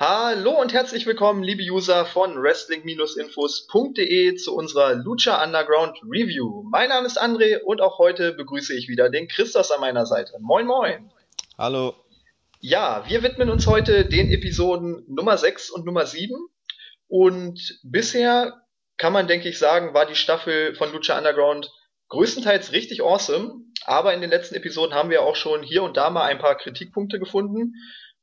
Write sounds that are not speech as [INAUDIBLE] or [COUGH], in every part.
Hallo und herzlich willkommen, liebe User von Wrestling-Infos.de zu unserer Lucha Underground Review. Mein Name ist André und auch heute begrüße ich wieder den Christos an meiner Seite. Moin, moin. Hallo. Ja, wir widmen uns heute den Episoden Nummer 6 und Nummer 7. Und bisher kann man, denke ich, sagen, war die Staffel von Lucha Underground größtenteils richtig awesome. Aber in den letzten Episoden haben wir auch schon hier und da mal ein paar Kritikpunkte gefunden.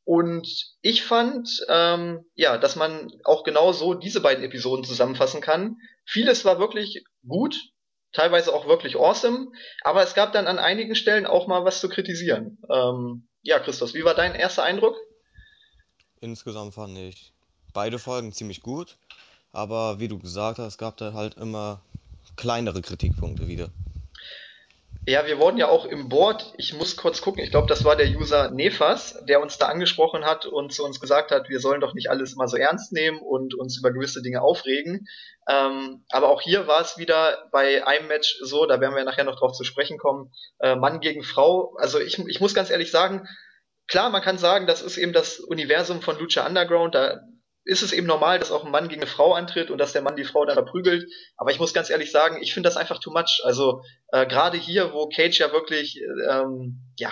Und ich fand, ähm, ja, dass man auch genau so diese beiden Episoden zusammenfassen kann. Vieles war wirklich gut, teilweise auch wirklich awesome, aber es gab dann an einigen Stellen auch mal was zu kritisieren. Ähm, ja, Christos, wie war dein erster Eindruck? Insgesamt fand ich beide Folgen ziemlich gut, aber wie du gesagt hast, gab da halt immer kleinere Kritikpunkte wieder. Ja, wir wurden ja auch im Board, ich muss kurz gucken, ich glaube, das war der User Nefas, der uns da angesprochen hat und zu uns gesagt hat, wir sollen doch nicht alles immer so ernst nehmen und uns über gewisse Dinge aufregen. Ähm, aber auch hier war es wieder bei einem Match so, da werden wir nachher noch drauf zu sprechen kommen, äh, Mann gegen Frau. Also ich, ich muss ganz ehrlich sagen, klar, man kann sagen, das ist eben das Universum von Lucha Underground, da ist es eben normal, dass auch ein Mann gegen eine Frau antritt und dass der Mann die Frau dann verprügelt. Aber ich muss ganz ehrlich sagen, ich finde das einfach too much. Also äh, gerade hier, wo Cage ja wirklich ähm, ja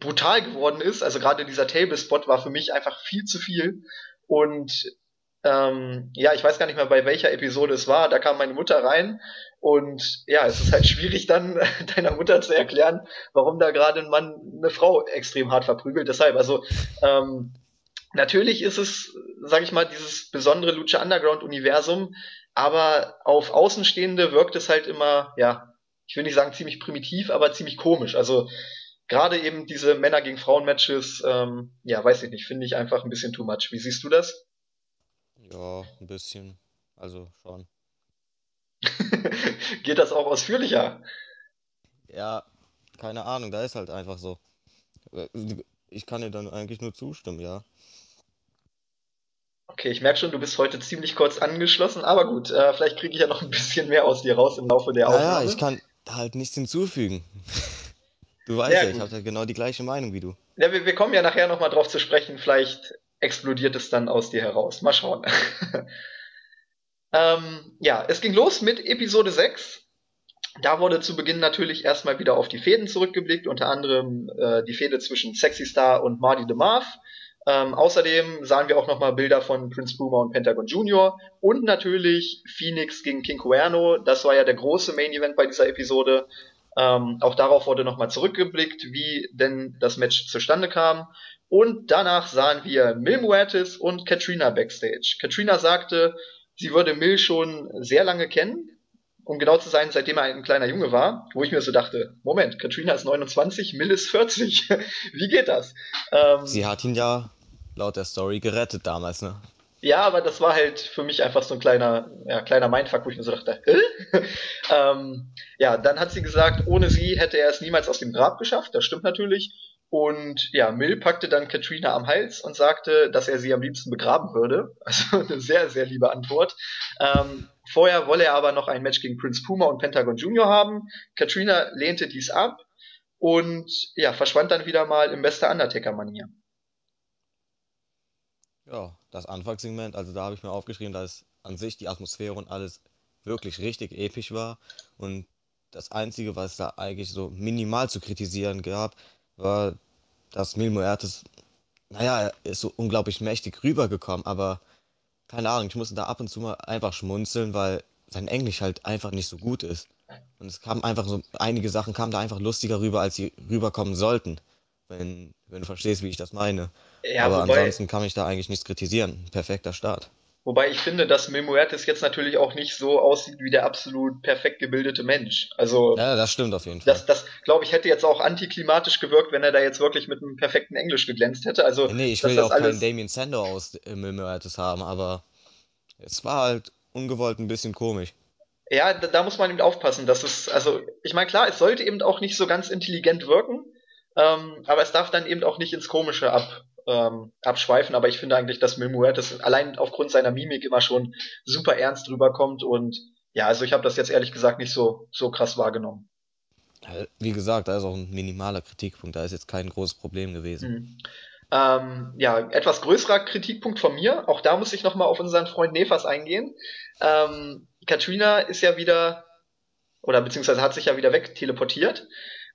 brutal geworden ist, also gerade dieser Table-Spot war für mich einfach viel zu viel. Und ähm, ja, ich weiß gar nicht mehr, bei welcher Episode es war. Da kam meine Mutter rein und ja, es ist halt schwierig dann [LAUGHS] deiner Mutter zu erklären, warum da gerade ein Mann eine Frau extrem hart verprügelt. Deshalb, also ähm, Natürlich ist es, sag ich mal, dieses besondere Lucha Underground Universum, aber auf Außenstehende wirkt es halt immer, ja, ich will nicht sagen ziemlich primitiv, aber ziemlich komisch. Also gerade eben diese Männer gegen Frauen Matches, ähm, ja, weiß ich nicht, finde ich einfach ein bisschen too much. Wie siehst du das? Ja, ein bisschen. Also schon. [LAUGHS] Geht das auch ausführlicher? Ja, keine Ahnung, da ist halt einfach so. Ich kann dir dann eigentlich nur zustimmen, ja. Okay, ich merke schon, du bist heute ziemlich kurz angeschlossen, aber gut, äh, vielleicht kriege ich ja noch ein bisschen mehr aus dir raus im Laufe der Aufnahme. ich kann halt nichts hinzufügen. [LAUGHS] Du weißt Ja, ja, ich habe ja genau die gleiche Meinung wie du. Ja, wir, wir kommen ja nachher nochmal drauf zu sprechen, vielleicht explodiert es dann aus dir heraus. Mal schauen. [LAUGHS] ähm, ja, es ging los mit Episode 6. Da wurde zu Beginn natürlich erstmal wieder auf die Fäden zurückgeblickt, unter anderem äh, die Fehde zwischen Sexy Star und Marty DeMarv. Ähm, außerdem sahen wir auch nochmal Bilder von Prince Puma und Pentagon Junior und natürlich Phoenix gegen King Cuerno. Das war ja der große Main Event bei dieser Episode. Ähm, auch darauf wurde nochmal zurückgeblickt, wie denn das Match zustande kam. Und danach sahen wir Mil Muertes und Katrina backstage. Katrina sagte, sie würde Mil schon sehr lange kennen, um genau zu sein, seitdem er ein kleiner Junge war, wo ich mir so dachte, Moment, Katrina ist 29, Mill ist 40. [LAUGHS] Wie geht das? Ähm, Sie hat ihn ja laut der Story gerettet damals, ne? ja, aber das war halt für mich einfach so ein kleiner, ja, kleiner Mindfuck, wo ich mir so dachte, Hä? [LAUGHS] ähm, ja, dann hat sie gesagt, ohne sie hätte er es niemals aus dem Grab geschafft. Das stimmt natürlich. Und ja, Mill packte dann Katrina am Hals und sagte, dass er sie am liebsten begraben würde. [LAUGHS] Also eine sehr, sehr liebe Antwort. Ähm, vorher wolle er aber noch ein Match gegen Prince Puma und Pentagon Junior haben. Katrina lehnte dies ab und ja, verschwand dann wieder mal im bester Undertaker-Manier. Ja, das Anfangssegment, also da habe ich mir aufgeschrieben, dass an sich die Atmosphäre und alles wirklich richtig episch war. Und das Einzige, was da eigentlich so minimal zu kritisieren gab, war, dass Mil Muertes, naja, er ist so unglaublich mächtig rübergekommen, aber keine Ahnung, ich musste da ab und zu mal einfach schmunzeln, weil sein Englisch halt einfach nicht so gut ist. Und es kam einfach so, einige Sachen kamen da einfach lustiger rüber, als sie rüberkommen sollten, wenn, wenn du verstehst, wie ich das meine. Ja, Aber wobei, ansonsten kann ich da eigentlich nichts kritisieren. Perfekter Start. wobei ich finde, dass Mil Muertes jetzt natürlich auch nicht so aussieht wie der absolut perfekt gebildete Mensch. Also Ja, das stimmt auf jeden Fall. das, das glaube ich, hätte jetzt auch antiklimatisch gewirkt, wenn er da jetzt wirklich mit einem perfekten Englisch geglänzt hätte. Also, Nee, ich will ja auch keinen Damien Sandow aus äh, Milmöertes haben, aber es war halt ungewollt ein bisschen komisch. ja, da, da muss man eben aufpassen, dass es, also, ich meine, klar, es sollte eben auch nicht so ganz intelligent wirken, ähm, aber es darf dann eben auch nicht ins Komische ab, ähm, abschweifen. Aber ich finde eigentlich, dass Mil Muertes allein aufgrund seiner Mimik immer schon super ernst rüberkommt und ja, also ich habe das jetzt ehrlich gesagt nicht so, so krass wahrgenommen. Wie gesagt, da ist auch ein minimaler Kritikpunkt, da ist jetzt kein großes Problem gewesen. Mhm. Ähm, ja, etwas größerer Kritikpunkt von mir. Auch da muss ich nochmal auf unseren Freund Nefas eingehen. Ähm, Katrina ist ja wieder, oder beziehungsweise hat sich ja wieder wegteleportiert.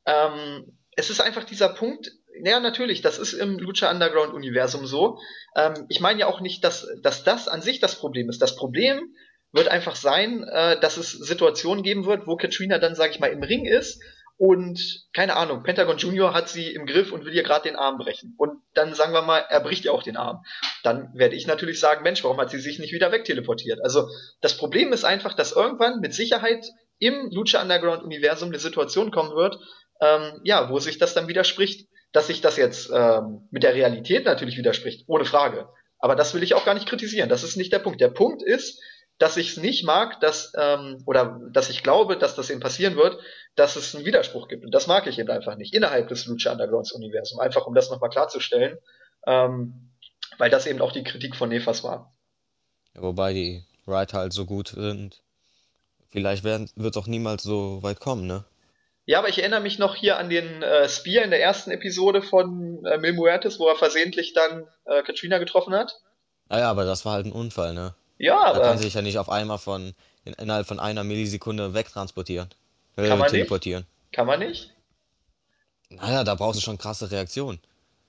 Ähm, es ist einfach dieser Punkt, ja, natürlich, das ist im Lucha Underground Universum so. Ähm, ich meine ja auch nicht, dass, dass das an sich das Problem ist. Das Problem wird einfach sein, äh, dass es Situationen geben wird, wo Katrina dann, sag ich mal, im Ring ist und keine Ahnung, Pentagon Junior hat sie im Griff und will ihr gerade den Arm brechen. Und dann sagen wir mal, er bricht ihr auch den Arm. Dann werde ich natürlich sagen, Mensch, warum hat sie sich nicht wieder wegteleportiert? Also das Problem ist einfach, dass irgendwann mit Sicherheit im Lucha Underground Universum eine Situation kommen wird, ähm, ja, wo sich das dann widerspricht. Dass sich das jetzt ähm, mit der Realität natürlich widerspricht, ohne Frage. Aber das will ich auch gar nicht kritisieren. Das ist nicht der Punkt. Der Punkt ist, dass ich es nicht mag, dass ähm, oder dass ich glaube, dass das eben passieren wird, dass es einen Widerspruch gibt. Und das mag ich eben einfach nicht innerhalb des Lucha Undergrounds Universums. Einfach um das nochmal klarzustellen, ähm, weil das eben auch die Kritik von Nefas war. Ja, wobei die Writer halt so gut sind. Vielleicht wird es auch niemals so weit kommen, ne? Ja, aber ich erinnere mich noch hier an den äh, Spear in der ersten Episode von äh, Mil Muertes, wo er versehentlich dann äh, Katrina getroffen hat. Naja, aber das war halt ein Unfall, ne? Ja, Da aber kann sich ja nicht auf einmal von in, innerhalb von einer Millisekunde wegtransportieren. Äh, kann man nicht? teleportieren. Kann man nicht? Naja, da brauchst du schon krasse Reaktionen.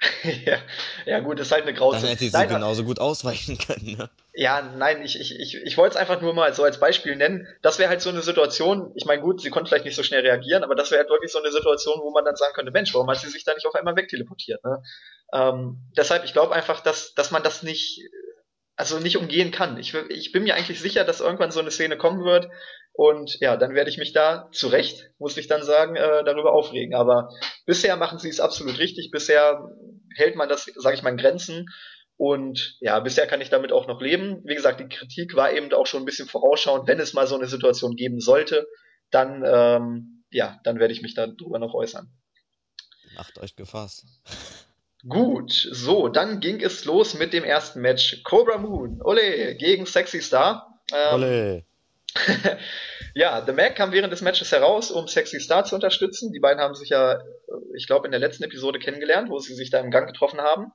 [LAUGHS] ja, ja, gut, ist halt eine Dann Grauzone. hätte sie Nein, genauso gut ausweichen können, ne? Ja, nein, ich, ich, ich, ich wollte es einfach nur mal so als Beispiel nennen. Das wäre halt so eine Situation, ich meine, gut, sie konnte vielleicht nicht so schnell reagieren, aber das wäre halt wirklich so eine Situation, wo man dann sagen könnte, Mensch, warum hat sie sich da nicht auf einmal wegteleportiert? Ne? Ähm, deshalb, ich glaube einfach, dass, dass man das nicht, also nicht umgehen kann. Ich, ich bin mir eigentlich sicher, dass irgendwann so eine Szene kommen wird und ja, dann werde ich mich da zu Recht, muss ich dann sagen, äh, darüber aufregen. Aber bisher machen sie es absolut richtig. Bisher hält man das, sage ich mal, in Grenzen. Und ja, bisher kann ich damit auch noch leben. Wie gesagt, die Kritik war eben auch schon ein bisschen vorausschauend. Wenn es mal so eine Situation geben sollte, dann ähm, ja, dann werde ich mich darüber noch äußern. Macht euch gefasst. Gut, so, dann ging es los mit dem ersten Match. Cobra Moon, ole, gegen Sexy Star. Ähm, Olle. [LAUGHS] ja, The Mac kam während des Matches heraus, um Sexy Star zu unterstützen. Die beiden haben sich ja, äh, ich glaube, in der letzten Episode kennengelernt, wo sie sich da im Gang getroffen haben.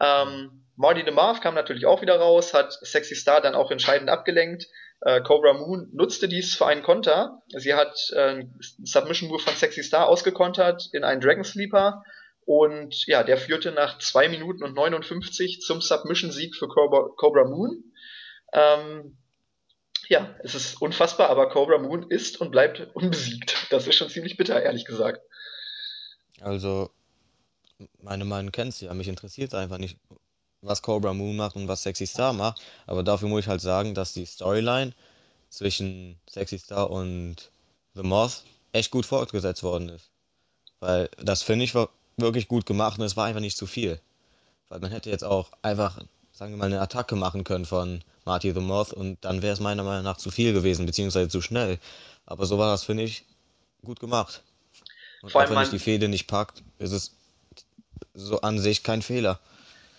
Ähm, Marty DeMarv kam natürlich auch wieder raus, hat Sexy Star dann auch entscheidend abgelenkt. Äh, Cobra Moon nutzte dies für einen Konter. Sie hat äh, Submission Move von Sexy Star ausgekontert in einen Dragon Sleeper. Und ja, der führte nach 2 Minuten und 59 zum Submission-Sieg für Cobra, Cobra Moon. Ähm, ja, es ist unfassbar, aber Cobra Moon ist und bleibt unbesiegt. Das ist schon ziemlich bitter, ehrlich gesagt. Also, meine Meinung kennst du ja. Mich interessiert einfach nicht, was Cobra Moon macht und was Sexy Star macht. Aber dafür muss ich halt sagen, dass die Storyline zwischen Sexy Star und The Moth echt gut fortgesetzt worden ist. Weil das finde ich war wirklich gut gemacht und es war einfach nicht zu viel. Weil man hätte jetzt auch einfach, sagen wir mal, eine Attacke machen können von Marty the Moth und dann wäre es meiner Meinung nach zu viel gewesen, beziehungsweise zu schnell. Aber so war das, finde ich, gut gemacht. Und Vor auch allem wenn ich die Fehde nicht packt, ist es so an sich kein Fehler.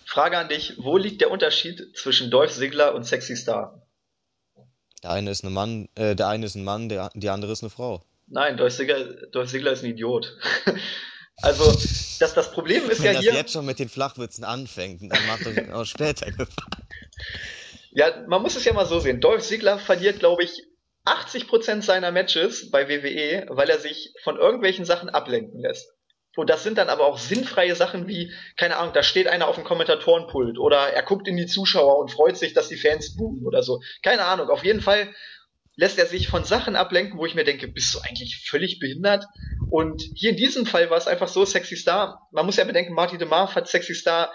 Frage an dich, wo liegt der Unterschied zwischen Dolph Ziggler und Sexy Star? Der eine ist ein Mann, äh, der eine ist ein Mann, der, die andere ist eine Frau. Nein, Dolph Ziggler, Dolph Ziggler ist ein Idiot. [LAUGHS] also, das, das Problem ist Wenn ja das hier, jetzt schon mit den Flachwitzen anfängt, dann macht euch auch [LAUGHS] später gefallen. ja, man muss es ja mal so sehen. Dolph Ziggler verliert, glaube ich, 80% seiner Matches bei WWE, weil er sich von irgendwelchen Sachen ablenken lässt. Und das sind dann aber auch sinnfreie Sachen wie, keine Ahnung, da steht einer auf dem Kommentatorenpult oder er guckt in die Zuschauer und freut sich, dass die Fans buhen oder so. Keine Ahnung, auf jeden Fall lässt er sich von Sachen ablenken, wo ich mir denke, bist du eigentlich völlig behindert? Und hier in diesem Fall war es einfach so, Sexy Star, man muss ja bedenken, Marty DeMarv hat Sexy Star,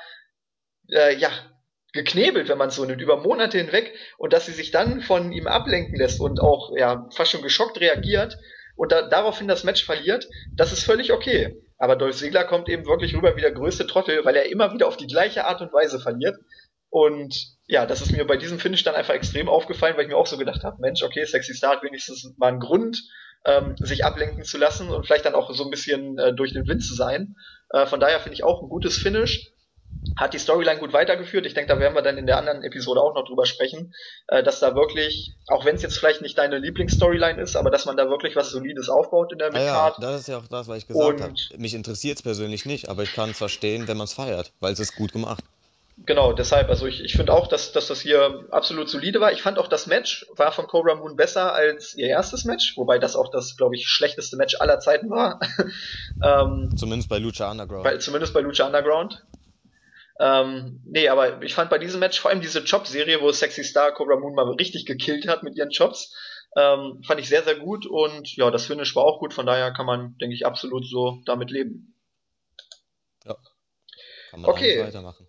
äh, ja, geknebelt, wenn man so nimmt, über Monate hinweg und dass sie sich dann von ihm ablenken lässt und auch ja fast schon geschockt reagiert und da, daraufhin das Match verliert, das ist völlig okay. Aber Dolph Ziggler kommt eben wirklich rüber wie der größte Trottel, weil er immer wieder auf die gleiche Art und Weise verliert. Und ja, das ist mir bei diesem Finish dann einfach extrem aufgefallen, weil ich mir auch so gedacht habe, Mensch, okay, Sexy Star hat wenigstens mal einen Grund, ähm, sich ablenken zu lassen und vielleicht dann auch so ein bisschen äh, durch den Wind zu sein. Äh, von daher finde ich auch ein gutes Finish. hat die Storyline gut weitergeführt. Ich denke, da werden wir dann in der anderen Episode auch noch drüber sprechen, äh, dass da wirklich, auch wenn es jetzt vielleicht nicht deine Lieblingsstoryline ist, aber dass man da wirklich was Solides aufbaut in der Ah ja, Midcard. das ist ja auch das, was ich gesagt habe. Mich interessiert es persönlich nicht, aber ich kann es verstehen, wenn man es feiert, weil es ist gut gemacht. Genau, deshalb, also ich, ich finde auch, dass, dass das hier absolut solide war. Ich fand auch, das Match war von Cobra Moon besser als ihr erstes Match, wobei das auch das, glaube ich, schlechteste Match aller Zeiten war. [LAUGHS] ähm, Zumindest bei Lucha Underground. bei, zumindest bei Lucha Underground. Ähm, nee, aber ich fand bei diesem Match vor allem diese Chop-Serie, wo Sexy Star Cobra Moon mal richtig gekillt hat mit ihren Chops, ähm, fand ich sehr, sehr gut und ja, das Finish war auch gut, von daher kann man, denke ich, absolut so damit leben. ja, kann man Okay. weitermachen.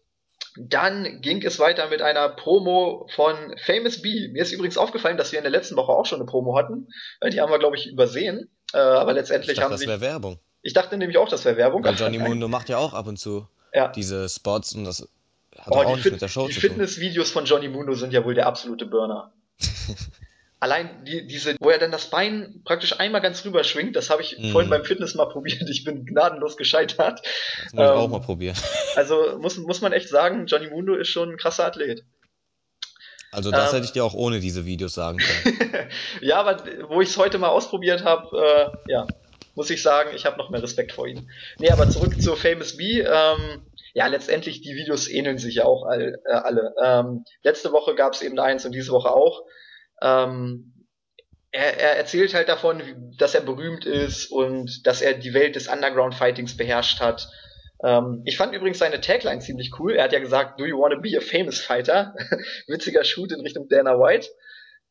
Dann ging es weiter mit einer Promo von Famous B. Mir ist übrigens aufgefallen, dass wir in der letzten Woche auch schon eine Promo hatten. Die haben wir, glaube ich, übersehen. Äh, aber Ich letztendlich dachte, haben das sie. wäre Werbung. Ich dachte nämlich auch, das wäre Werbung. Weil Johnny Mundo macht ja auch ab und zu Ja. diese Spots und das hat Oh, auch die, nichts Fit mit der Show die zu tun. Fitnessvideos von Johnny Mundo sind ja wohl der absolute Burner. [LAUGHS] Allein die, diese, wo er dann das Bein praktisch einmal ganz rüber schwingt, das habe ich Mhm. vorhin beim Fitness mal [LAUGHS] probiert. Ich bin gnadenlos gescheitert. Das muss ich auch ähm, mal probieren. [LAUGHS] Also muss, muss man echt sagen, Johnny Mundo ist schon ein krasser Athlet. Also das ähm, hätte ich dir auch ohne diese Videos sagen können. [LAUGHS] ja, aber wo ich es heute mal ausprobiert habe, äh, ja, muss ich sagen, ich habe noch mehr Respekt vor ihm. Nee, aber zurück zu Famous B. Ähm, ja, letztendlich, die Videos ähneln sich ja auch all, äh, alle. Ähm, letzte Woche gab es eben eins und diese Woche auch. Ähm, er, er erzählt halt davon, dass er berühmt ist und dass er die Welt des Underground-Fightings beherrscht hat. Ähm, ich fand übrigens seine Tagline ziemlich cool. Er hat ja gesagt, do you want to be a famous fighter? [LAUGHS] Witziger Shoot in Richtung Dana White.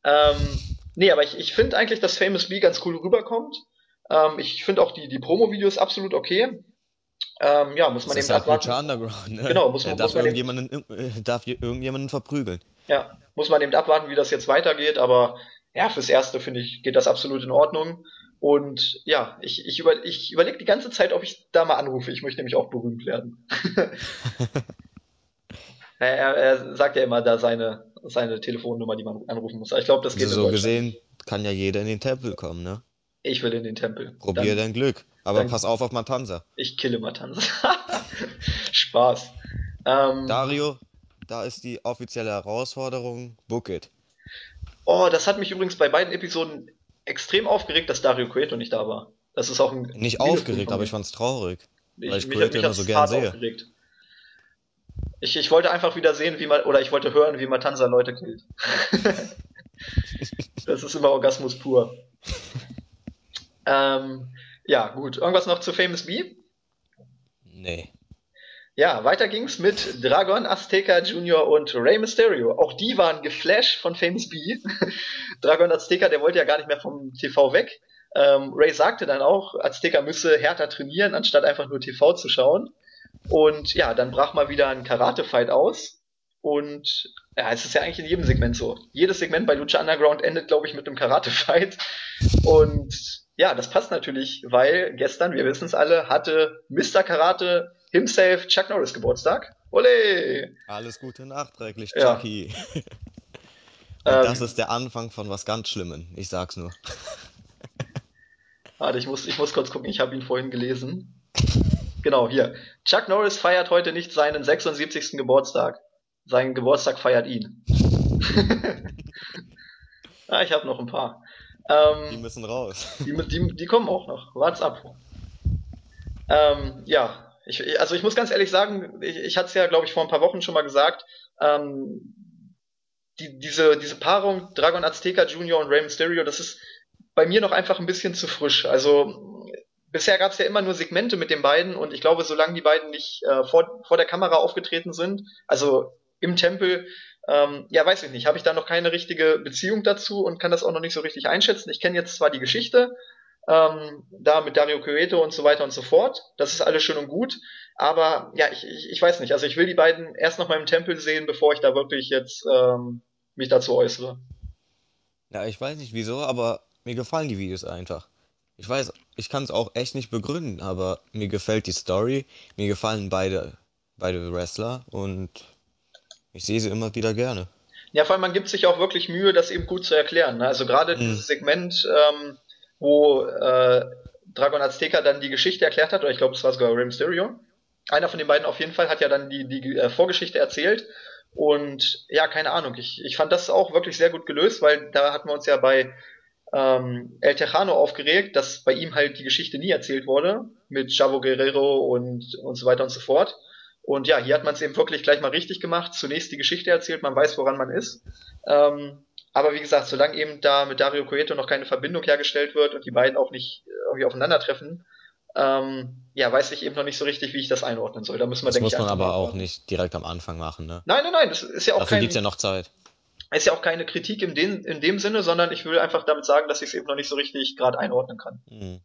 Ähm, nee, aber ich, ich finde eigentlich, dass Famous B ganz cool rüberkommt. Ähm, ich finde auch die, die Promo-Videos absolut okay. Ähm, ja, muss Das man ist eben halt abwarten. Underground, ne? Genau, muss man- darf muss man irgendjemanden, äh, darf irgendjemanden verprügeln. Ja, muss man eben abwarten, wie das jetzt weitergeht, aber ja, fürs Erste finde ich, geht das absolut in Ordnung. Und ja, ich, ich, über, ich überlege die ganze Zeit, ob ich da mal anrufe. Ich möchte nämlich auch berühmt werden. [LAUGHS] er, er, sagt ja immer da seine, seine Telefonnummer, die man anrufen muss. Aber Ich glaube, das geht Also so gesehen kann ja jeder in den Tempel kommen, ne? Ich will in den Tempel. Probier Dann, dein Glück. Aber dann- pass auf auf Matanza. ich kille Matanza. [LAUGHS] Spaß. Ähm, Dario, da ist die offizielle Herausforderung. Book it. oh, das hat mich übrigens bei beiden Episoden extrem aufgeregt, dass Dario Cueto nicht da war. Das ist auch ein Nicht aufgeregt, aber ich fand's traurig. Ich, Weil ich mich, Cueto mich immer so gern hart sehe. aufgeregt. Ich, ich wollte einfach wieder sehen, wie man, oder ich wollte hören, wie Matanza Leute killt. [LAUGHS] das ist immer Orgasmus pur. ähm, ja, gut. Irgendwas noch zu Famous B? Nee. Ja, weiter ging's mit Dragon Azteca Jr. und Rey Mysterio. Auch die waren geflasht von Famous B. [LAUGHS] Dragon Azteca, der wollte ja gar nicht mehr vom TV weg. Ähm, Ray sagte dann auch, Azteca müsse härter trainieren, anstatt einfach nur TV zu schauen. Und ja, dann brach mal wieder ein Karate-Fight aus. Und ja, es ist ja eigentlich in jedem Segment so. Jedes Segment bei Lucha Underground endet, glaube ich, mit einem Karate-Fight. Und ja, das passt natürlich, weil gestern, wir wissen es alle, hatte Mr. Karate himself Chuck Norris Geburtstag. Ole! Alles Gute nachträglich, Ja. Chucky. [LAUGHS] Und Ähm, das ist der Anfang von was ganz Schlimmem. Ich sag's nur. [LAUGHS] Warte, ich muss, ich muss kurz gucken, ich habe ihn vorhin gelesen. [LAUGHS] Genau, hier. Chuck Norris feiert heute nicht seinen 76. Geburtstag. Sein Geburtstag feiert ihn. ah, ich habe noch ein paar. Ähm, Die müssen raus. Die, die, die kommen auch noch. Wart's ab. Ähm, ja, ich, also ich muss ganz ehrlich sagen, ich, ich hatte es ja, glaube ich, vor ein paar Wochen schon mal gesagt, ähm, die, diese, diese Paarung Dragon Azteca Jr. und Rey Mysterio, das ist bei mir noch einfach ein bisschen zu frisch. Also bisher gab es ja immer nur Segmente mit den beiden und ich glaube, solange die beiden nicht äh, vor, vor der Kamera aufgetreten sind, also im Tempel, ähm, ja, weiß ich nicht, habe ich da noch keine richtige Beziehung dazu und kann das auch noch nicht so richtig einschätzen. Ich kenne jetzt zwar die Geschichte, ähm, da mit Dario Cueto und so weiter und so fort, das ist alles schön und gut, aber ja, ich, ich, ich weiß nicht, also ich will die beiden erst noch mal im Tempel sehen, bevor ich da wirklich jetzt ähm, mich dazu äußere. Ja, ich weiß nicht wieso, aber mir gefallen die Videos einfach. Ich weiß, ich kann es auch echt nicht begründen, aber mir gefällt die Story, mir gefallen beide, beide Wrestler und ich sehe sie immer wieder gerne. Ja, vor allem man gibt sich auch wirklich Mühe, das eben gut zu erklären. Ne? Also gerade Mhm. dieses Segment, ähm, wo äh, Dragon Azteca dann die Geschichte erklärt hat, oder ich glaube, es war sogar Rey Mysterio, einer von den beiden auf jeden Fall hat ja dann die, die äh, Vorgeschichte erzählt. Und ja, keine Ahnung, ich, ich fand das auch wirklich sehr gut gelöst, weil da hatten wir uns ja bei ähm, El Tejano aufgeregt, dass bei ihm halt die Geschichte nie erzählt wurde, mit Chavo Guerrero und, und so weiter und so fort. Und ja, hier hat man es eben wirklich gleich mal richtig gemacht. Zunächst die Geschichte erzählt, man weiß, woran man ist. Ähm, aber wie gesagt, solange eben da mit Dario Coeto noch keine Verbindung hergestellt wird und die beiden auch nicht irgendwie aufeinandertreffen, ähm, ja, weiß ich eben noch nicht so richtig, wie ich das einordnen soll. Da müssen wir, Das denke muss ich, man aber auch nicht direkt am Anfang machen, ne? Nein, nein, nein, das ist ja auch Dafür kein, gibt's ja noch Zeit. ist ja auch keine Kritik in dem, in dem Sinne, sondern ich will einfach damit sagen, dass ich es eben noch nicht so richtig gerade einordnen kann. Hm.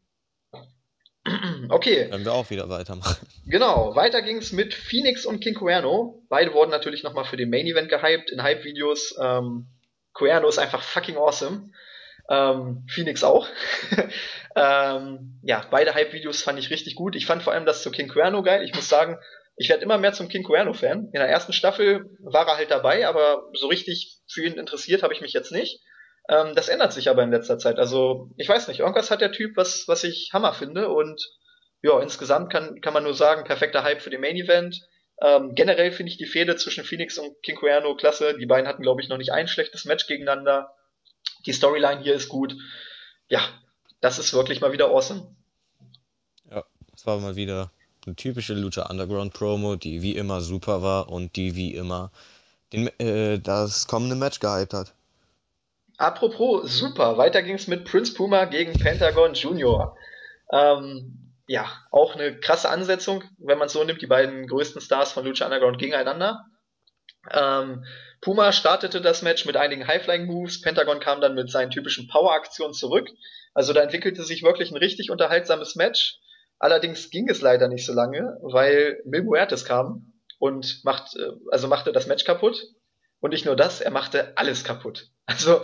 [CLEARS THROAT] Okay, Können wir auch wieder weitermachen. genau. Weiter ging's mit Phoenix und King Cuerno. Beide wurden natürlich nochmal für den Main Event gehypt in Hype-Videos. Ähm, Cuerno ist einfach fucking awesome. Ähm, Phoenix auch. [LAUGHS] ähm, ja, beide Hype-Videos fand ich richtig gut. Ich fand vor allem das zu King Cuerno geil. Ich muss sagen, ich werde immer mehr zum King Cuerno-Fan. In der ersten Staffel war er halt dabei, aber so richtig für ihn interessiert habe ich mich jetzt nicht. Ähm, das ändert sich aber in letzter Zeit. Also, ich weiß nicht, irgendwas hat der Typ, was, was ich Hammer finde. Und ja, insgesamt kann, kann man nur sagen, perfekter Hype für den Main Event. Ähm, generell finde ich die Fehde zwischen Phoenix und King Cuerno klasse. Die beiden hatten, glaube ich, noch nicht ein schlechtes Match gegeneinander. Die Storyline hier ist gut. Ja, das ist wirklich mal wieder awesome. Ja, das war mal wieder eine typische Lucha Underground Promo, die wie immer super war und die wie immer den, äh, das kommende Match gehypt hat. Apropos super, weiter ging's mit Prince Puma gegen Pentagon Junior. Ähm, ja, auch eine krasse Ansetzung, wenn man es so nimmt, die beiden größten Stars von Lucha Underground gegeneinander. Ähm, Puma startete das Match mit einigen High-Flying-Moves, Pentagon kam dann mit seinen typischen Power-Aktionen zurück. Also da entwickelte sich wirklich ein richtig unterhaltsames Match. Allerdings ging es leider nicht so lange, weil Mil Muertes kam und macht, äh, also machte das Match kaputt. Und nicht nur das, er machte alles kaputt. [LAUGHS] Also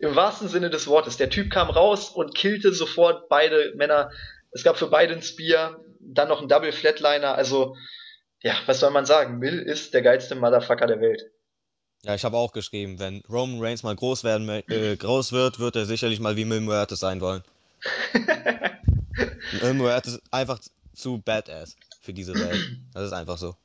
im wahrsten Sinne des Wortes. Der Typ kam raus und killte sofort beide Männer. Es gab für beide ein Spear, dann noch ein Double Flatliner. Also, ja, was soll man sagen? Mill ist der geilste Motherfucker der Welt. Ja, ich habe auch geschrieben, wenn Roman Reigns mal groß werden, äh, groß wird, wird er sicherlich mal wie Mil Muertes sein wollen. [LAUGHS] Mil Muertes ist einfach zu badass für diese Welt. Das ist einfach so.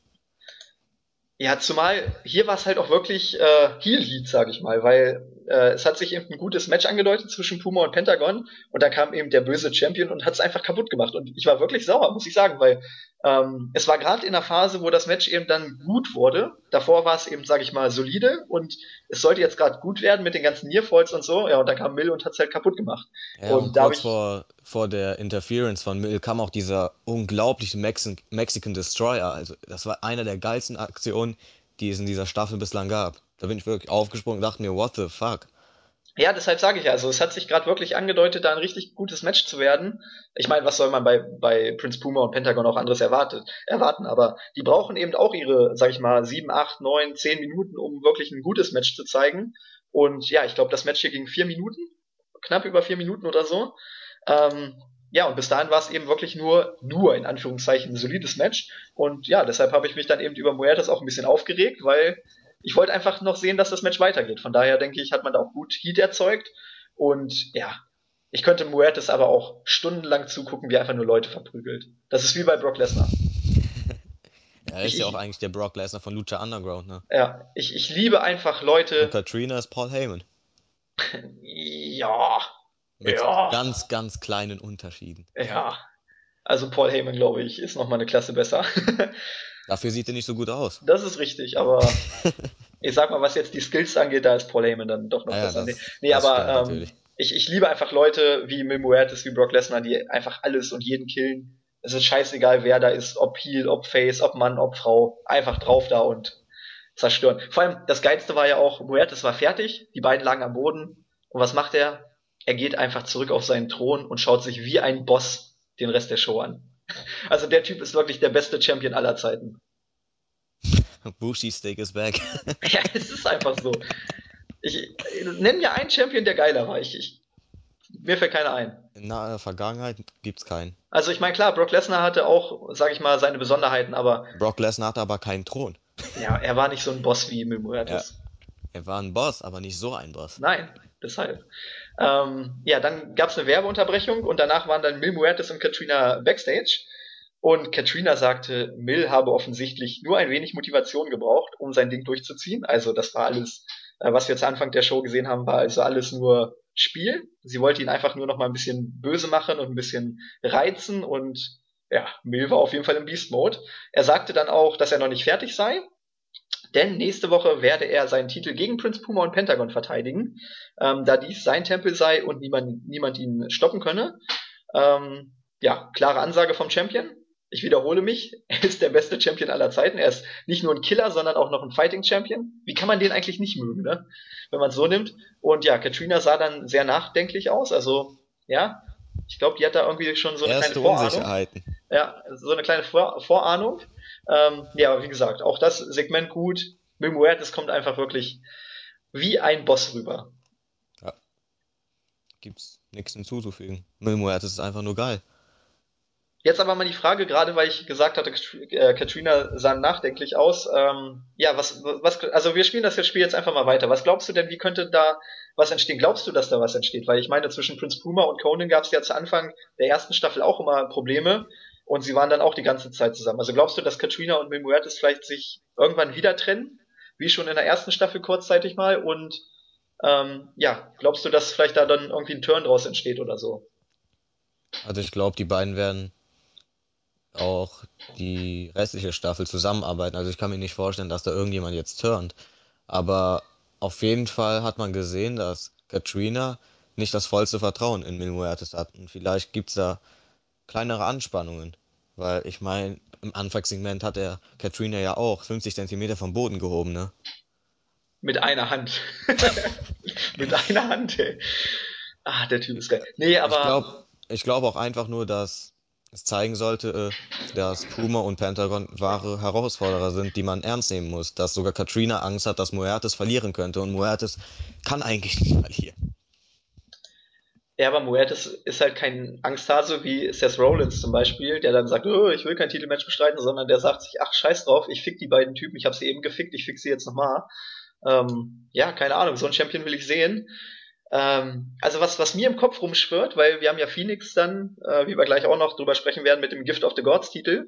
Ja, zumal hier war es halt auch wirklich äh, Heel Heat, sag ich mal, weil äh, es hat sich eben ein gutes Match angedeutet zwischen Puma und Pentagon und da kam eben der böse Champion und hat es einfach kaputt gemacht und ich war wirklich sauer, muss ich sagen, weil ähm, es war gerade in der Phase, wo das Match eben dann gut wurde. Davor war es eben, sag ich mal, solide und es sollte jetzt gerade gut werden mit den ganzen Nearfalls und so. Ja, und dann kam Mill und hat's halt kaputt gemacht. Ja, Und kurz ich- vor, vor der Interference von Mill kam auch dieser unglaubliche Mexi Mexican Destroyer. Also, das war einer der geilsten Aktionen, die es in dieser Staffel bislang gab. Da bin ich wirklich aufgesprungen und dachte mir, what the fuck? Ja, deshalb sage ich ja, also es hat sich gerade wirklich angedeutet, da ein richtig gutes Match zu werden. Ich meine, was soll man bei, bei Prince Puma und Pentagon auch anderes erwartet, erwarten? Aber die brauchen eben auch ihre, sag ich mal, sieben, acht, neun, zehn Minuten, um wirklich ein gutes Match zu zeigen. Und ja, ich glaube, das Match hier ging vier Minuten, knapp über vier Minuten oder so. Ähm, ja, und bis dahin war es eben wirklich nur, nur in Anführungszeichen ein solides Match. Und ja, deshalb habe ich mich dann eben über Muertes auch ein bisschen aufgeregt, weil ich wollte einfach noch sehen, dass das Match weitergeht. Von daher denke ich, hat man da auch gut Heat erzeugt. Und ja, ich könnte Muertes aber auch stundenlang zugucken, wie er einfach nur Leute verprügelt. Das ist wie bei Brock Lesnar. [LAUGHS] Ja, er ist Ich- ja auch eigentlich der Brock Lesnar von Lucha Underground, ne? Ja, ich, ich liebe einfach Und Leute. Katrina ist Paul Heyman. [LAUGHS] Ja, Mit Ja. ganz, ganz kleinen Unterschieden. ja. Also Paul Heyman, glaube ich, ist noch mal eine Klasse besser. [LAUGHS] Dafür sieht er nicht so gut aus. Das ist richtig, aber [LAUGHS] ich sag mal, was jetzt die Skills angeht, da ist Paul Heyman dann doch noch Ja, ja, besser. das- nee, nee das aber ähm, ich, ich liebe einfach Leute wie Mil Muertes, wie Brock Lesnar, die einfach alles und jeden killen. Es ist scheißegal, wer da ist, ob Heel, ob Face, ob Mann, ob Frau. Einfach drauf da und zerstören. Vor allem, das Geilste war ja auch, Muertes war fertig, die beiden lagen am Boden. Und was macht er? Er geht einfach zurück auf seinen Thron und schaut sich wie ein Boss den Rest der Show an. Also der Typ ist wirklich der beste Champion aller Zeiten. [LAUGHS] Bushi Steak is back. [LAUGHS] Ja, es ist einfach so. Ich nenn mir einen Champion, der geiler war. Ich, ich, mir fällt keiner ein. In naher Vergangenheit gibt's keinen. Also ich meine, klar, Brock Lesnar hatte auch, sag ich mal, seine Besonderheiten, aber Brock Lesnar hatte aber keinen Thron. [LAUGHS] ja, er war nicht so ein Boss wie Mil Muertes. Er war ein Boss, aber nicht so ein Boss. Nein, deshalb. Ähm, ja, dann gab's eine Werbeunterbrechung und danach waren dann Mil Muertes und Katrina backstage. Und Katrina sagte, Mill habe offensichtlich nur ein wenig Motivation gebraucht, um sein Ding durchzuziehen. Also das war alles, äh, was wir zu Anfang der Show gesehen haben, war also alles nur Spiel. Sie wollte ihn einfach nur noch mal ein bisschen böse machen und ein bisschen reizen und ja, Mill war auf jeden Fall im Beast Mode. Er sagte dann auch, dass er noch nicht fertig sei, denn nächste Woche werde er seinen Titel gegen Prince Puma und Pentagon verteidigen, ähm, da dies sein Tempel sei und niemand, niemand ihn stoppen könne. Ähm, ja, klare Ansage vom Champion ich wiederhole mich, [LAUGHS] er ist der beste Champion aller Zeiten. Er ist nicht nur ein Killer, sondern auch noch ein Fighting Champion. Wie kann man den eigentlich nicht mögen, ne? Wenn man es so nimmt. Und ja, Katrina sah dann sehr nachdenklich aus. Also, ja, ich glaube, die hat da irgendwie schon so eine Erste kleine Vorahnung. Ja, so eine kleine Vor Vorahnung. Ähm, ja, aber wie gesagt, auch das Segment gut. Mil Muertes kommt einfach wirklich wie ein Boss rüber. Ja. Gibt's nichts hinzuzufügen. Mil Muertes ist einfach nur geil. Jetzt aber mal die Frage, gerade weil ich gesagt hatte, äh, Katrina sah nachdenklich aus. Ähm, ja, was, was, also wir spielen das Spiel jetzt einfach mal weiter. Was glaubst du denn, wie könnte da was entstehen? Glaubst du, dass da was entsteht? Weil ich meine, zwischen Prince Puma und Conan gab es ja zu Anfang der ersten Staffel auch immer Probleme und sie waren dann auch die ganze Zeit zusammen. Also glaubst du, dass Katrina und Mimuertes vielleicht sich irgendwann wieder trennen? Wie schon in der ersten Staffel kurzzeitig mal und ähm, ja, glaubst du, dass vielleicht da dann irgendwie ein Turn draus entsteht oder so? Also ich glaube, die beiden werden auch die restliche Staffel zusammenarbeiten. Also ich kann mir nicht vorstellen, dass da irgendjemand jetzt turnt. Aber auf jeden Fall hat man gesehen, dass Katrina nicht das vollste Vertrauen in Mil Muertes hat. Und vielleicht gibt's da kleinere Anspannungen. Weil ich meine, im Anfangssegment hat er Katrina ja auch 50 Zentimeter vom Boden gehoben, ne? Mit einer Hand. [LAUGHS] Mit einer Hand, ey. Ah, der Typ ist geil. Nee, aber. Ich glaube ich glaub auch einfach nur, dass es zeigen sollte, äh, dass Puma und Pentagon wahre Herausforderer sind, die man ernst nehmen muss. Dass sogar Katrina Angst hat, dass Muertes verlieren könnte und Muertes kann eigentlich nicht verlieren. Ja, aber Muertes ist halt kein Angsthase wie Seth Rollins zum Beispiel, der dann sagt, oh, ich will kein Titelmatch bestreiten, sondern der sagt sich, ach scheiß drauf, ich fick die beiden Typen, ich hab sie eben gefickt, ich fick sie jetzt nochmal. Ähm, ja, keine Ahnung, so ein Champion will ich sehen. Ähm, also was, was mir im Kopf rumschwirrt, weil wir haben ja Phoenix dann, äh, wie wir gleich auch noch drüber sprechen werden, mit dem Gift of the Gods Titel.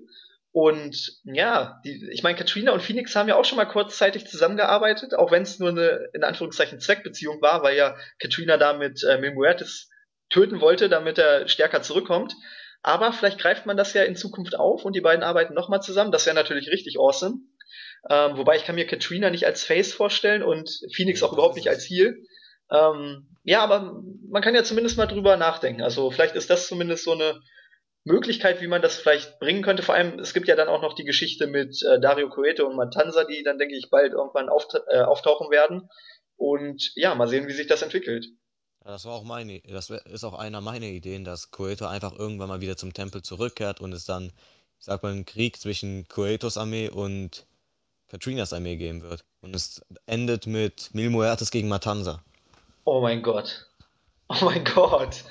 Und ja, die, ich meine, Katrina und Phoenix haben ja auch schon mal kurzzeitig zusammengearbeitet, auch wenn es nur eine, in Anführungszeichen, Zweckbeziehung war, weil ja Katrina da mit äh, Mimuertes töten wollte, damit er stärker zurückkommt. Aber vielleicht greift man das ja in Zukunft auf und die beiden arbeiten nochmal zusammen. Das wäre natürlich richtig awesome. Ähm, wobei ich kann mir Katrina nicht als Face vorstellen und Phoenix auch überhaupt nicht als Heel. Ähm, ja, aber man kann ja zumindest mal drüber nachdenken. Also vielleicht ist das zumindest so eine Möglichkeit, wie man das vielleicht bringen könnte. Vor allem, es gibt ja dann auch noch die Geschichte mit äh, Dario Coeto und Matanza, die dann, denke ich, bald irgendwann auft äh, auftauchen werden. Und ja, mal sehen, wie sich das entwickelt. Das war auch meine, das ist auch einer meiner Ideen, dass Coeto einfach irgendwann mal wieder zum Tempel zurückkehrt und es dann, ich sag mal, einen Krieg zwischen Coetos Armee und Katrinas Armee geben wird. Und es endet mit Mil Muertes gegen Matanza. Oh mein Gott. Oh mein Gott.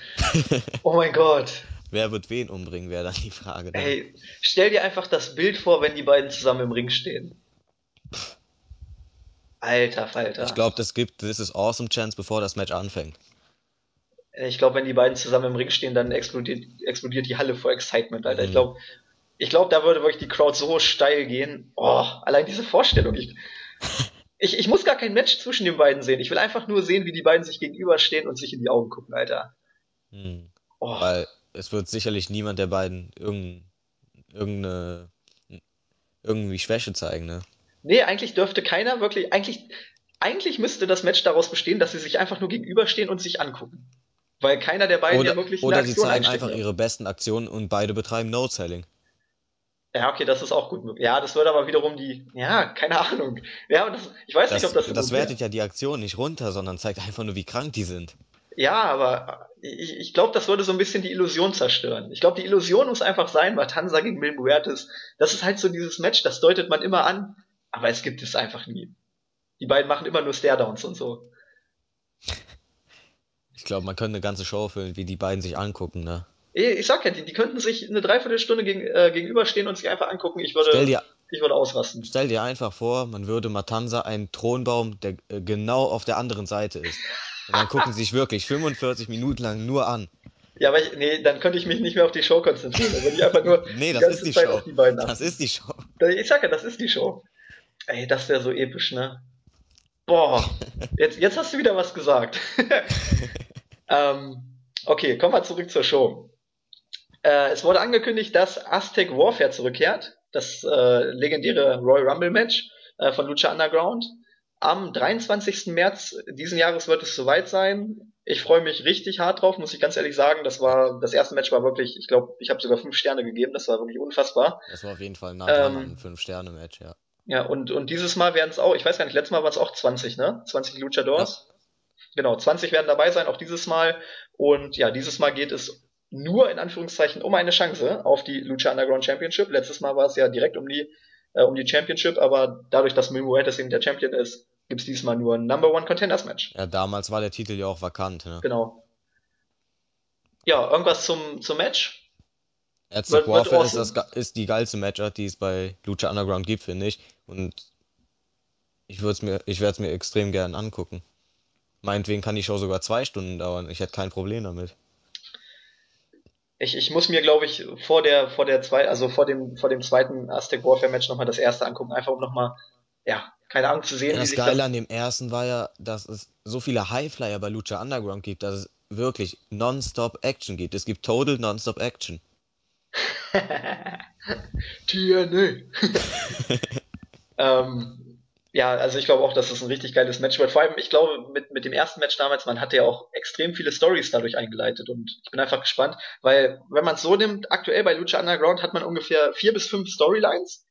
Oh mein Gott. [LAUGHS] Wer wird wen umbringen, wäre dann die Frage. Dann. Ey, stell dir einfach das Bild vor, wenn die beiden zusammen im Ring stehen. Alter Falter. Ich glaube, das gibt This is Awesome Chance, bevor das Match anfängt. Ich glaube, wenn die beiden zusammen im Ring stehen, dann explodiert, explodiert die Halle vor Excitement, Alter. Mhm. Ich glaube, ich glaube, da würde wirklich die Crowd so steil gehen. Oh, allein diese Vorstellung. Ich, ich, ich muss gar kein Match zwischen den beiden sehen. Ich will einfach nur sehen, wie die beiden sich gegenüberstehen und sich in die Augen gucken, Alter. Hm. Oh. Weil es wird sicherlich niemand der beiden irgendeine, irgendeine irgendwie Schwäche zeigen, ne? Nee, eigentlich dürfte keiner wirklich, eigentlich, eigentlich müsste das Match daraus bestehen, dass sie sich einfach nur gegenüberstehen und sich angucken. Weil keiner der beiden oder, ja wirklich Oder sie zeigen einfach wird. ihre besten Aktionen und beide betreiben No-Selling. Ja, okay, das ist auch gut möglich. Ja, das würde aber wiederum die, ja, keine Ahnung. Ja, das, ich weiß das, nicht, ob das so Das wertet ja die Aktion nicht runter, sondern zeigt einfach nur, wie krank die sind. Ja, aber ich, ich glaube, das würde so ein bisschen die Illusion zerstören. Ich glaube, die Illusion muss einfach sein, Matanza gegen Mil Muertes. Das ist halt so dieses Match, das deutet man immer an, aber es gibt es einfach nie. Die beiden machen immer nur Staredowns und so. Ich glaube, man könnte eine ganze Show füllen, wie die beiden sich angucken, ne? Ich sag ja, die, die könnten sich eine Dreiviertelstunde gegen, äh, gegenüberstehen und sich einfach angucken. Ich würde, dir, ich würde ausrasten. Stell dir einfach vor, man würde Matanza einen Thronbaum, der äh, genau auf der anderen Seite ist. Und dann gucken sie sich wirklich 45 Minuten lang nur an. Ja, aber ich, nee, dann könnte ich mich nicht mehr auf die Show konzentrieren. Dann würde ich einfach nur [LAUGHS] Nee, die das ganze ist die Zeit Show. auf die beiden Das achten. ist die Show. Ich sag ja, das ist die Show. Ey, das wäre so episch, ne? Boah, jetzt, jetzt hast du wieder was gesagt. [LAUGHS] ähm, okay, kommen wir zurück zur Show. Äh, es wurde angekündigt, dass Aztec Warfare zurückkehrt, das äh, legendäre Royal Rumble Match äh, von Lucha Underground. Am 23. März diesen Jahres wird es soweit sein. Ich freue mich richtig hart drauf, muss ich ganz ehrlich sagen. Das war das erste Match war wirklich, ich glaube, ich habe sogar fünf Sterne gegeben. Das war wirklich unfassbar. Das war auf jeden Fall dran Ähm, an einem 5-Sterne-Match, ja. Ja, und, und dieses Mal werden es auch, ich weiß gar nicht, letztes Mal waren es auch 20, ne? 20 Luchadors. Genau, 20 werden dabei sein, auch dieses Mal. Und ja, dieses Mal geht es nur in Anführungszeichen um eine Chance auf die Lucha Underground Championship. Letztes Mal war es ja direkt um die, äh, um die Championship, aber dadurch, dass Mil Muertes eben der Champion ist, gibt es diesmal nur ein Number One Contenders Match. Ja, damals war der Titel ja auch vakant, ne? Genau. Ja, irgendwas zum, zum Match? Aztec Warfare ist, awesome. das, ist die geilste Matchart, die es bei Lucha Underground gibt, finde ich. Und ich mir, ich werde es mir extrem gern angucken. Meinetwegen kann die Show sogar zwei Stunden dauern. Ich hätte kein Problem damit. Ich, ich muss mir, glaube ich, vor der, vor der zwei, also vor dem, vor dem zweiten Aztec Warfare Match nochmal das erste angucken, einfach um nochmal, ja, keine Ahnung zu sehen, Ja, wie das sich Geile das, an dem ersten war ja, dass es so viele Highflyer bei Lucha Underground gibt, dass es wirklich Non-Stop Action gibt. Es gibt Total Non-Stop Action. [LAUGHS] TNA. [LAUGHS] ähm, ja, also ich glaube auch, dass es ein richtig geiles Match wird. Vor allem, ich glaube, mit, mit dem ersten Match damals, man hatte ja auch extrem viele Stories dadurch eingeleitet und ich bin einfach gespannt, weil wenn man es so nimmt, aktuell bei Lucha Underground hat man ungefähr vier bis fünf Storylines.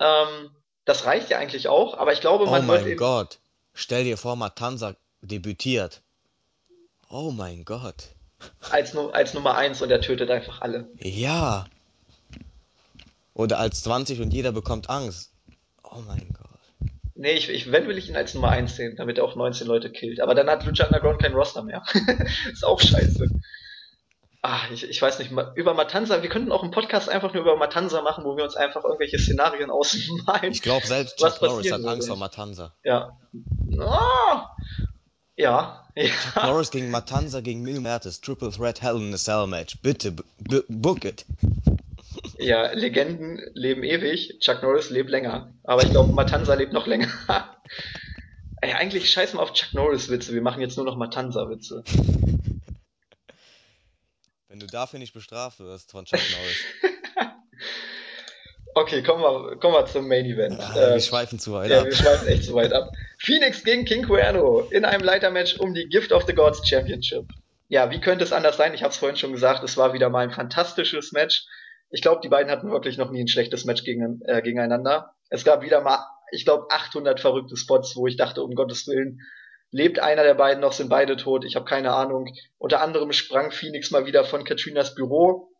Ähm, das reicht ja eigentlich auch, aber ich glaube, Oh man wird mein Gott. Stell dir vor, Matanza debütiert. Oh mein Gott. Als, als Nummer eins und er tötet einfach alle. Ja. Oder als 20 und jeder bekommt Angst. Oh mein Gott. Nee, ich, ich, wenn will ich ihn als Nummer eins sehen, damit er auch 19 Leute killt. Aber dann hat Lucha Underground kein Roster mehr. [LAUGHS] ist auch scheiße. Ah, ich, ich weiß nicht, über Matanza, wir könnten auch einen Podcast einfach nur über Matanza machen, wo wir uns einfach irgendwelche Szenarien [LAUGHS] ausmalen. Ich glaube, selbst Chuck Norris hat Angst vor Matanza. Ja. Ah, ja. [LAUGHS] ja. Norris gegen Matanza gegen Mil Mertes. Triple Threat Hell in a Cell Match. Bitte, book it. [LAUGHS] Ja, Legenden leben ewig, Chuck Norris lebt länger. Aber ich glaube, Matanza lebt noch länger. [LAUGHS] Ey, eigentlich scheiß mal auf Chuck Norris-Witze, wir machen jetzt nur noch Matanza-Witze. Wenn du dafür nicht bestraft wirst von Chuck Norris. Okay, kommen wir, kommen wir zum Main Event. Ja, Äh, wir schweifen zu weit Ja, ab. wir schweifen echt zu weit ab. Phoenix gegen King Cuerno in einem Leitermatch um die Gift of the Gods Championship. Ja, wie könnte es anders sein? Ich habe es vorhin schon gesagt, es war wieder mal ein fantastisches Match. Ich glaube, die beiden hatten wirklich noch nie ein schlechtes Match gegen, äh, gegeneinander. Es gab wieder mal, ich glaube, 800 verrückte Spots, wo ich dachte, um Gottes Willen, lebt einer der beiden noch, sind beide tot? Ich habe keine Ahnung. Unter anderem sprang Phoenix mal wieder von Katrinas Büro.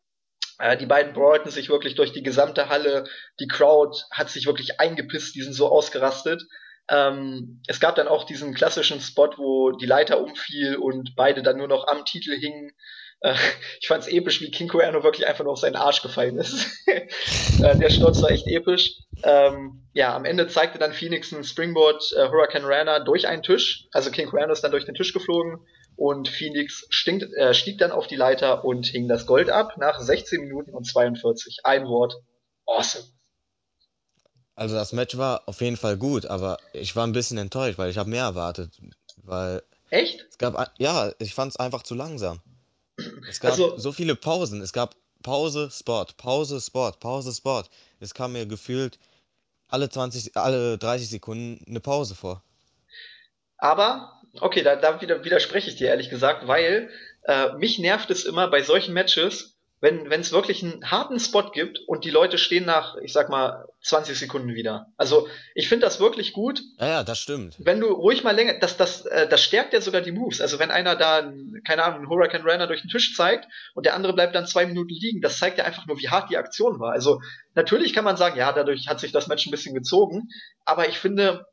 Äh, die beiden brawlten sich wirklich durch die gesamte Halle. Die Crowd hat sich wirklich eingepisst, die sind so ausgerastet. Ähm, es gab dann auch diesen klassischen Spot, wo die Leiter umfiel und beide dann nur noch am Titel hingen. Äh, [LAUGHS] ich fand's episch, wie King Cuerno wirklich einfach nur auf seinen Arsch gefallen ist. [LAUGHS] äh, der Sturz war echt episch. Ähm, ja, am Ende zeigte dann Phoenix ein Springboard äh, Hurricane Rana durch einen Tisch. Also King Cuerno ist dann durch den Tisch geflogen und Phoenix stinkt, äh, stieg dann auf die Leiter und hing das Gold ab nach 16 Minuten und 42. Ein Wort. Awesome. Also das Match war auf jeden Fall gut, aber ich war ein bisschen enttäuscht, weil ich habe mehr erwartet. Weil Echt? es gab, ja, ich fand es einfach zu langsam. Es gab Also- so viele Pausen. Es gab Pause, Sport, Pause, Sport, Pause, Sport. Es kam mir gefühlt alle 20, alle 30 Sekunden eine Pause vor. Aber, okay, da, da widerspreche ich dir ehrlich gesagt, weil äh, mich nervt es immer bei solchen Matches, wenn es wirklich einen harten Spot gibt und die Leute stehen nach, ich sag mal, 20 Sekunden wieder. Also ich finde das wirklich gut, Ja, ja, das stimmt. wenn du ruhig mal länger, das, das, äh, das stärkt ja sogar die Moves. Also wenn einer da, keine Ahnung, einen Hurricane Runner durch den Tisch zeigt und der andere bleibt dann zwei Minuten liegen, das zeigt ja einfach nur, wie hart die Aktion war. Also natürlich kann man sagen, ja, dadurch hat sich das Match ein bisschen gezogen, aber ich finde,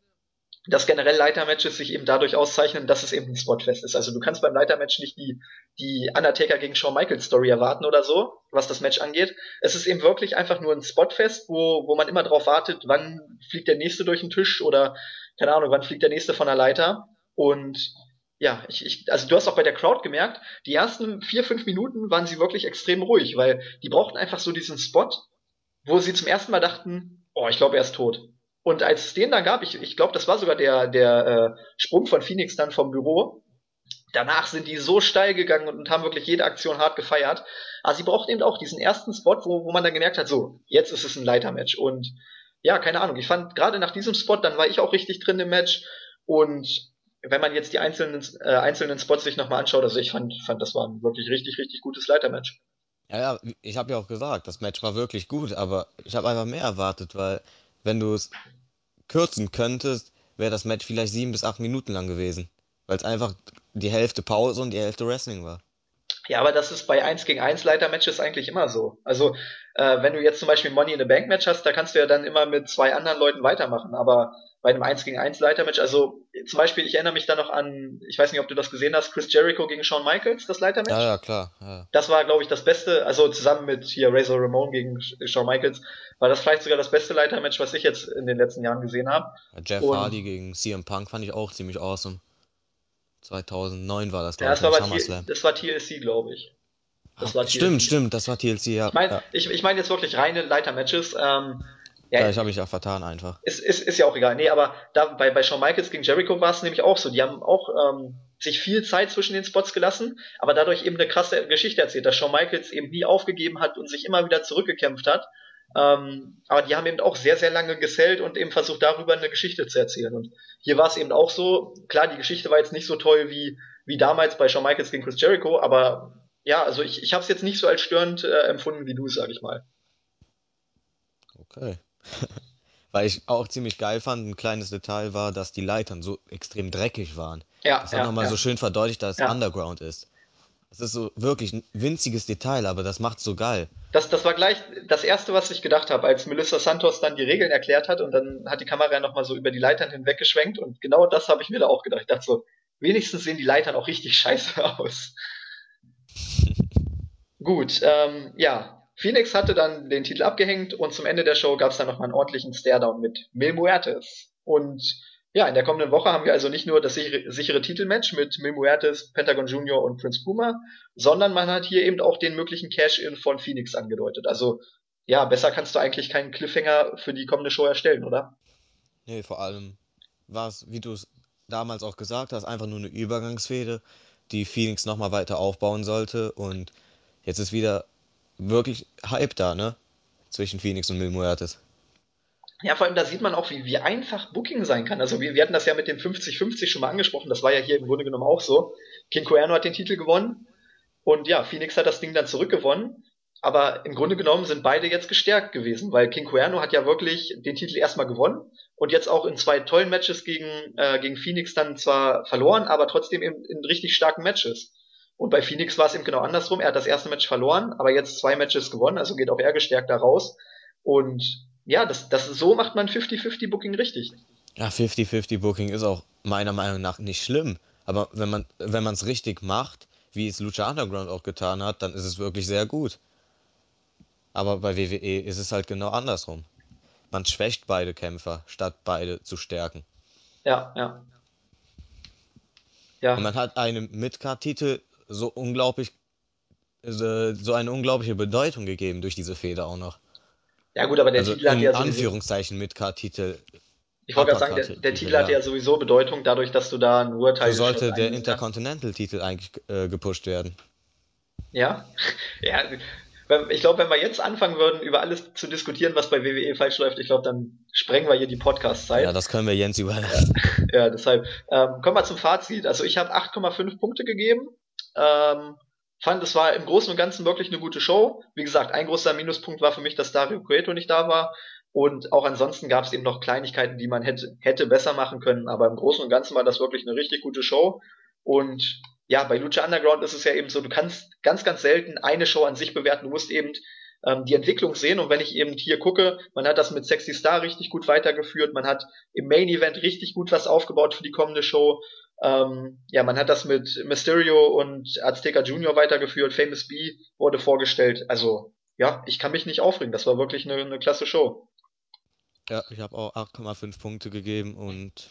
dass generell Leitermatches sich eben dadurch auszeichnen, dass es eben ein Spotfest ist. Also du kannst beim Leitermatch nicht die, die Undertaker gegen Shawn Michaels Story erwarten oder so, was das Match angeht. Es ist eben wirklich einfach nur ein Spotfest, wo, wo man immer drauf wartet, wann fliegt der nächste durch den Tisch oder keine Ahnung, wann fliegt der nächste von der Leiter. Und ja, ich, ich, also du hast auch bei der Crowd gemerkt, die ersten vier, fünf Minuten waren sie wirklich extrem ruhig, weil die brauchten einfach so diesen Spot, wo sie zum ersten Mal dachten, oh, ich glaube, er ist tot. Und als es den dann gab, ich, ich glaube, das war sogar der, der äh, Sprung von Phoenix dann vom Büro, danach sind die so steil gegangen und, haben wirklich jede Aktion hart gefeiert. Aber sie brauchten eben auch diesen ersten Spot, wo, wo man dann gemerkt hat, so, jetzt ist es ein Leitermatch. Und ja, keine Ahnung, ich fand gerade nach diesem Spot, dann war ich auch richtig drin im Match. Und wenn man jetzt die einzelnen, äh, einzelnen Spots sich nochmal anschaut, also ich fand, fand, das war ein wirklich richtig, richtig gutes Leitermatch. Ja, ja, ich habe ja auch gesagt, das Match war wirklich gut, aber ich habe einfach mehr erwartet, weil wenn du es kürzen könntest, wäre das Match vielleicht sieben bis acht Minuten lang gewesen. Weil es einfach die Hälfte Pause und die Hälfte Wrestling war. Ja, aber das ist bei 1 gegen 1 Leitermatches eigentlich immer so. Also, äh, wenn du jetzt zum Beispiel Money in the Bank Match hast, da kannst du ja dann immer mit zwei anderen Leuten weitermachen. Aber bei einem 1 gegen 1 Leitermatch, also zum Beispiel, ich erinnere mich da noch an, ich weiß nicht, ob du das gesehen hast, Chris Jericho gegen Shawn Michaels, das Leitermatch. Ja, ja, klar. Ja. Das war, glaube ich, das Beste, also zusammen mit hier Razor Ramon gegen Shawn Michaels, war das vielleicht sogar das beste Leitermatch, was ich jetzt in den letzten Jahren gesehen habe. Jeff Und, Hardy gegen CM Punk fand ich auch ziemlich awesome. 2009 war das, glaube ja, ich, das war, das war TLC, glaube ich. Das war stimmt, TLC. stimmt, das war TLC, ja. Ich meine ja. ich, ich mein jetzt wirklich reine Leitermatches. Ähm, ja, ich habe mich auch vertan einfach. Ist, ist, ist ja auch egal. Nee, aber da bei, bei Shawn Michaels gegen Jericho war es nämlich auch so. Die haben auch ähm, sich viel Zeit zwischen den Spots gelassen, aber dadurch eben eine krasse Geschichte erzählt, dass Shawn Michaels eben nie aufgegeben hat und sich immer wieder zurückgekämpft hat. Ähm, aber die haben eben auch sehr, sehr lange gesellt und eben versucht, darüber eine Geschichte zu erzählen. Und hier war es eben auch so, klar, die Geschichte war jetzt nicht so toll wie, wie damals bei Shawn Michaels gegen Chris Jericho, aber ja, also ich, ich habe es jetzt nicht so als störend äh, empfunden wie du, sag ich mal. Okay. [LAUGHS] Weil ich auch ziemlich geil fand, ein kleines Detail war, dass die Leitern so extrem dreckig waren. Ja, das hat ja, nochmal ja. so schön verdeutlicht, dass es ja. Underground ist. Das ist so wirklich ein winziges Detail, aber das macht so geil. Das, das war gleich das erste, was ich gedacht habe, als Melissa Santos dann die Regeln erklärt hat und dann hat die Kamera nochmal so über die Leitern hinweggeschwenkt und genau das habe ich mir da auch gedacht. Ich dachte so, wenigstens sehen die Leitern auch richtig [LAUGHS] scheiße aus. [LAUGHS] Gut, ähm, ja. Phoenix hatte dann den Titel abgehängt und zum Ende der Show gab es dann nochmal einen ordentlichen Staredown mit Mil Muertes. Und ja, in der kommenden Woche haben wir also nicht nur das sichere, sichere Titelmatch mit Mil Muertes, Pentagon Junior und Prince Puma, sondern man hat hier eben auch den möglichen Cash-In von Phoenix angedeutet. Also ja, besser kannst du eigentlich keinen Cliffhanger für die kommende Show erstellen, oder? Nee, vor allem war es, wie du es damals auch gesagt hast, einfach nur eine Übergangsfehde, die Phoenix nochmal weiter aufbauen sollte und jetzt ist wieder wirklich Hype da, ne? Zwischen Phoenix und Mil. Ja, vor allem da sieht man auch, wie, wie einfach Booking sein kann. Also wir, wir hatten das ja mit dem 50-50 schon mal angesprochen, das war ja hier im Grunde genommen auch so. King Cuerno hat den Titel gewonnen und ja, Phoenix hat das Ding dann zurückgewonnen. Aber im Grunde genommen sind beide jetzt gestärkt gewesen, weil King Cuerno hat ja wirklich den Titel erstmal gewonnen und jetzt auch in zwei tollen Matches gegen, äh, gegen Phoenix dann zwar verloren, aber trotzdem in, in richtig starken Matches. Und bei Phoenix war es eben genau andersrum. Er hat das erste Match verloren, aber jetzt zwei Matches gewonnen, also geht auch er gestärkt da raus. Und ja, das, das so macht man 50-50 Booking richtig. Ja, 50-50 Booking ist auch meiner Meinung nach nicht schlimm. Aber wenn man wenn es richtig macht, wie es Lucha Underground auch getan hat, dann ist es wirklich sehr gut. Aber bei WWE ist es halt genau andersrum. Man schwächt beide Kämpfer, statt beide zu stärken. Ja, ja. Ja. Und man hat einen Midcard-Titel so unglaublich, so eine unglaubliche Bedeutung gegeben durch diese Feder auch noch. Ja gut, aber der also Titel hat ja sowieso, Anführungszeichen mit K-Titel. Ich wollte gerade sagen, der, der Titel hat ja sowieso Bedeutung, dadurch, dass du da ein Urteil. So sollte der Intercontinental-Titel eigentlich äh, gepusht werden. Ja, [LAUGHS] ja. Ich glaube, wenn wir jetzt anfangen würden, über alles zu diskutieren, was bei WWE falsch läuft, ich glaube, dann sprengen wir hier die Podcast-Zeit. Ja, das können wir Jens überlassen. Ja, [LAUGHS] ja deshalb. Ähm, kommen wir zum Fazit. Also ich habe 8,5 Punkte gegeben. Ähm, fand, es war im Großen und Ganzen wirklich eine gute Show. Wie gesagt, ein großer Minuspunkt war für mich, dass Dario Cueto nicht da war. Und auch ansonsten gab es eben noch Kleinigkeiten, die man hätte, hätte besser machen können. Aber im Großen und Ganzen war das wirklich eine richtig gute Show. Und ja, bei Lucha Underground ist es ja eben so, du kannst ganz, ganz selten eine Show an sich bewerten. Du musst eben ähm, die Entwicklung sehen. Und wenn ich eben hier gucke, man hat das mit Sexy Star richtig gut weitergeführt. Man hat im Main Event richtig gut was aufgebaut für die kommende Show. Ähm, ja, man hat das mit Mysterio und Azteca Junior weitergeführt. Famous B wurde vorgestellt. Also, ja, ich kann mich nicht aufregen. Das war wirklich eine, eine klasse Show. Ja, ich habe auch 8,5 Punkte gegeben und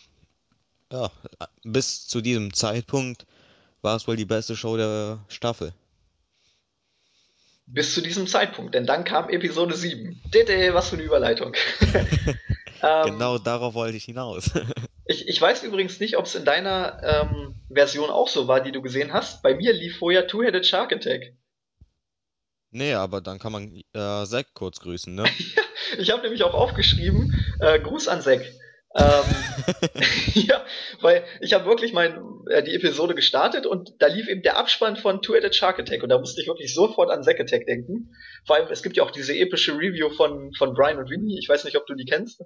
ja, bis zu diesem Zeitpunkt war es wohl die beste Show der Staffel. Bis zu diesem Zeitpunkt, denn dann kam Episode 7. Dede, was für eine Überleitung. [LAUGHS] [LAUGHS] Genau darauf wollte ich hinaus. Ich, ich weiß übrigens nicht, ob es in deiner ähm, Version auch so war, die du gesehen hast. Bei mir lief vorher Two-Headed Shark Attack. Nee, aber dann kann man äh, Zack kurz grüßen, ne? [LAUGHS] Ich habe nämlich auch aufgeschrieben, äh, Gruß an Zack. Ähm, [LAUGHS] [LAUGHS] ja, weil ich habe wirklich mein, äh, die Episode gestartet und da lief eben der Abspann von Two-Headed Shark Attack und da musste ich wirklich sofort an Zack Attack denken. Vor allem, es gibt ja auch diese epische Review von, von Brian und Winnie, ich weiß nicht, ob du die kennst.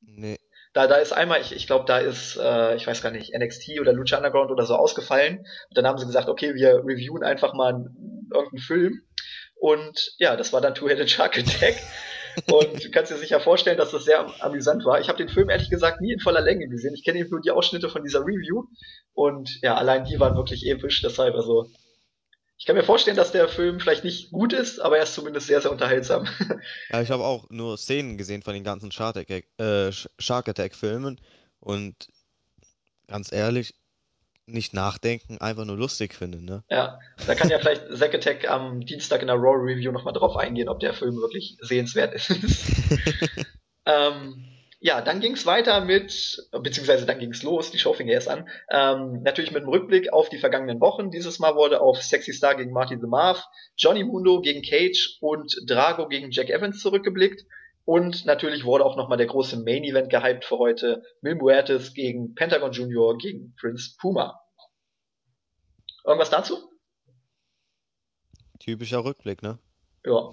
Nee. Da, da ist einmal, ich, ich glaube, da ist, äh, ich weiß gar nicht, NXT oder Lucha Underground oder so ausgefallen. Und dann haben sie gesagt, okay, wir reviewen einfach mal einen, irgendeinen Film. Und ja, das war dann Two-Headed Shark Attack. [LAUGHS] Und du kannst dir sicher vorstellen, dass das sehr amüsant war. Ich habe den Film ehrlich gesagt nie in voller Länge gesehen. Ich kenne eben nur die Ausschnitte von dieser Review. Und ja, allein die waren wirklich episch. Deshalb, also, ich kann mir vorstellen, dass der Film vielleicht nicht gut ist, aber er ist zumindest sehr, sehr unterhaltsam. [LAUGHS] Ja, ich habe auch nur Szenen gesehen von den ganzen Shark Attack, äh, Shark Attack Filmen und ganz ehrlich, nicht nachdenken, einfach nur lustig finden, ne? Ja, da kann ja vielleicht Zack Attack am Dienstag in der Raw Review nochmal drauf eingehen, ob der Film wirklich sehenswert ist. [LAUGHS] ähm, ja, dann ging's weiter mit, beziehungsweise dann ging's los, die Show fing erst an, ähm, natürlich mit einem Rückblick auf die vergangenen Wochen. Dieses Mal wurde auf Sexy Star gegen Marty the Marv, Johnny Mundo gegen Cage und Drago gegen Jack Evans zurückgeblickt. Und natürlich wurde auch nochmal der große Main Event gehypt für heute. Mil Muertes gegen Pentagon Junior gegen Prince Puma. Irgendwas dazu? Typischer Rückblick, ne? Ja.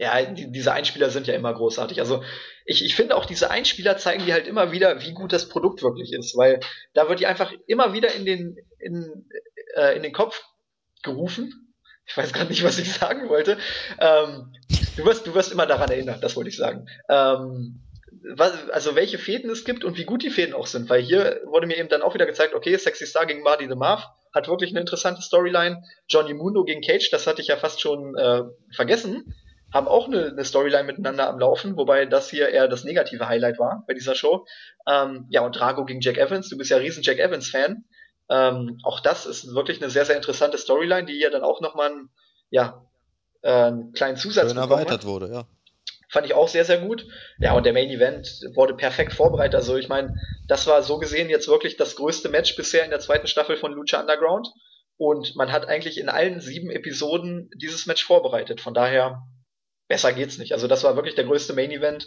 Ja, die, diese Einspieler sind ja immer großartig. Also ich, ich finde auch diese Einspieler zeigen dir halt immer wieder, wie gut das Produkt wirklich ist, weil da wird die einfach immer wieder in den, in, äh, in den Kopf gerufen. Ich weiß gerade nicht, was ich sagen wollte. Ähm, du wirst, du wirst immer daran erinnert, das wollte ich sagen. Ähm, was, also welche Fäden es gibt und wie gut die Fäden auch sind, weil hier wurde mir eben dann auch wieder gezeigt, okay, Sexy Star gegen Marty the Marv hat wirklich eine interessante Storyline. Johnny Mundo gegen Cage, das hatte ich ja fast schon äh, vergessen, haben auch eine, eine Storyline miteinander am Laufen, wobei das hier eher das negative Highlight war bei dieser Show. Ähm, ja, und Drago gegen Jack Evans, du bist ja riesen Jack Evans-Fan. Ähm, auch das ist wirklich eine sehr, sehr interessante Storyline, die ja dann auch nochmal einen, ja, äh, einen kleinen Zusatz Schön erweitert hat. wurde, ja. Fand ich auch sehr, sehr gut. Ja, und der Main Event wurde perfekt vorbereitet. Also ich meine, das war so gesehen jetzt wirklich das größte Match bisher in der zweiten Staffel von Lucha Underground. Und man hat eigentlich in allen sieben Episoden dieses Match vorbereitet. Von daher, besser geht's nicht. Also das war wirklich der größte Main Event.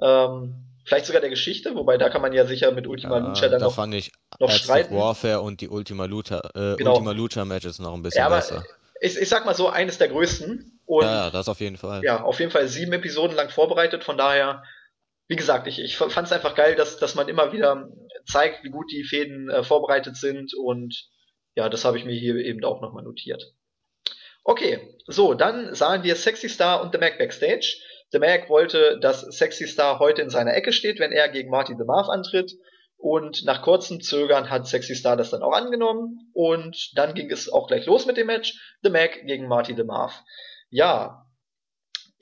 Ähm, vielleicht sogar der Geschichte, wobei da kann man ja sicher mit Ultima ja, Lucha dann da noch, fand ich noch streiten. Warfare und die Ultima Lucha, äh, Genau. Ultima Lucha Matches noch ein bisschen Ja, aber besser. ich, ich sag mal so, eines der größten. Und Ja, ja, das auf jeden Fall. ja, auf jeden Fall sieben Episoden lang vorbereitet. Von daher, wie gesagt, ich, ich fand es einfach geil, dass, dass man immer wieder zeigt, wie gut die Fäden äh, vorbereitet sind. Und ja, das habe ich mir hier eben auch nochmal notiert. Okay, so, dann sahen wir Sexy Star und The Mac backstage. The Mac wollte, dass Sexy Star heute in seiner Ecke steht, wenn er gegen Marty the Marv antritt. Und nach kurzem Zögern hat Sexy Star das dann auch angenommen. Und dann ging es auch gleich los mit dem Match. The Mac gegen Marty the Marv. Ja,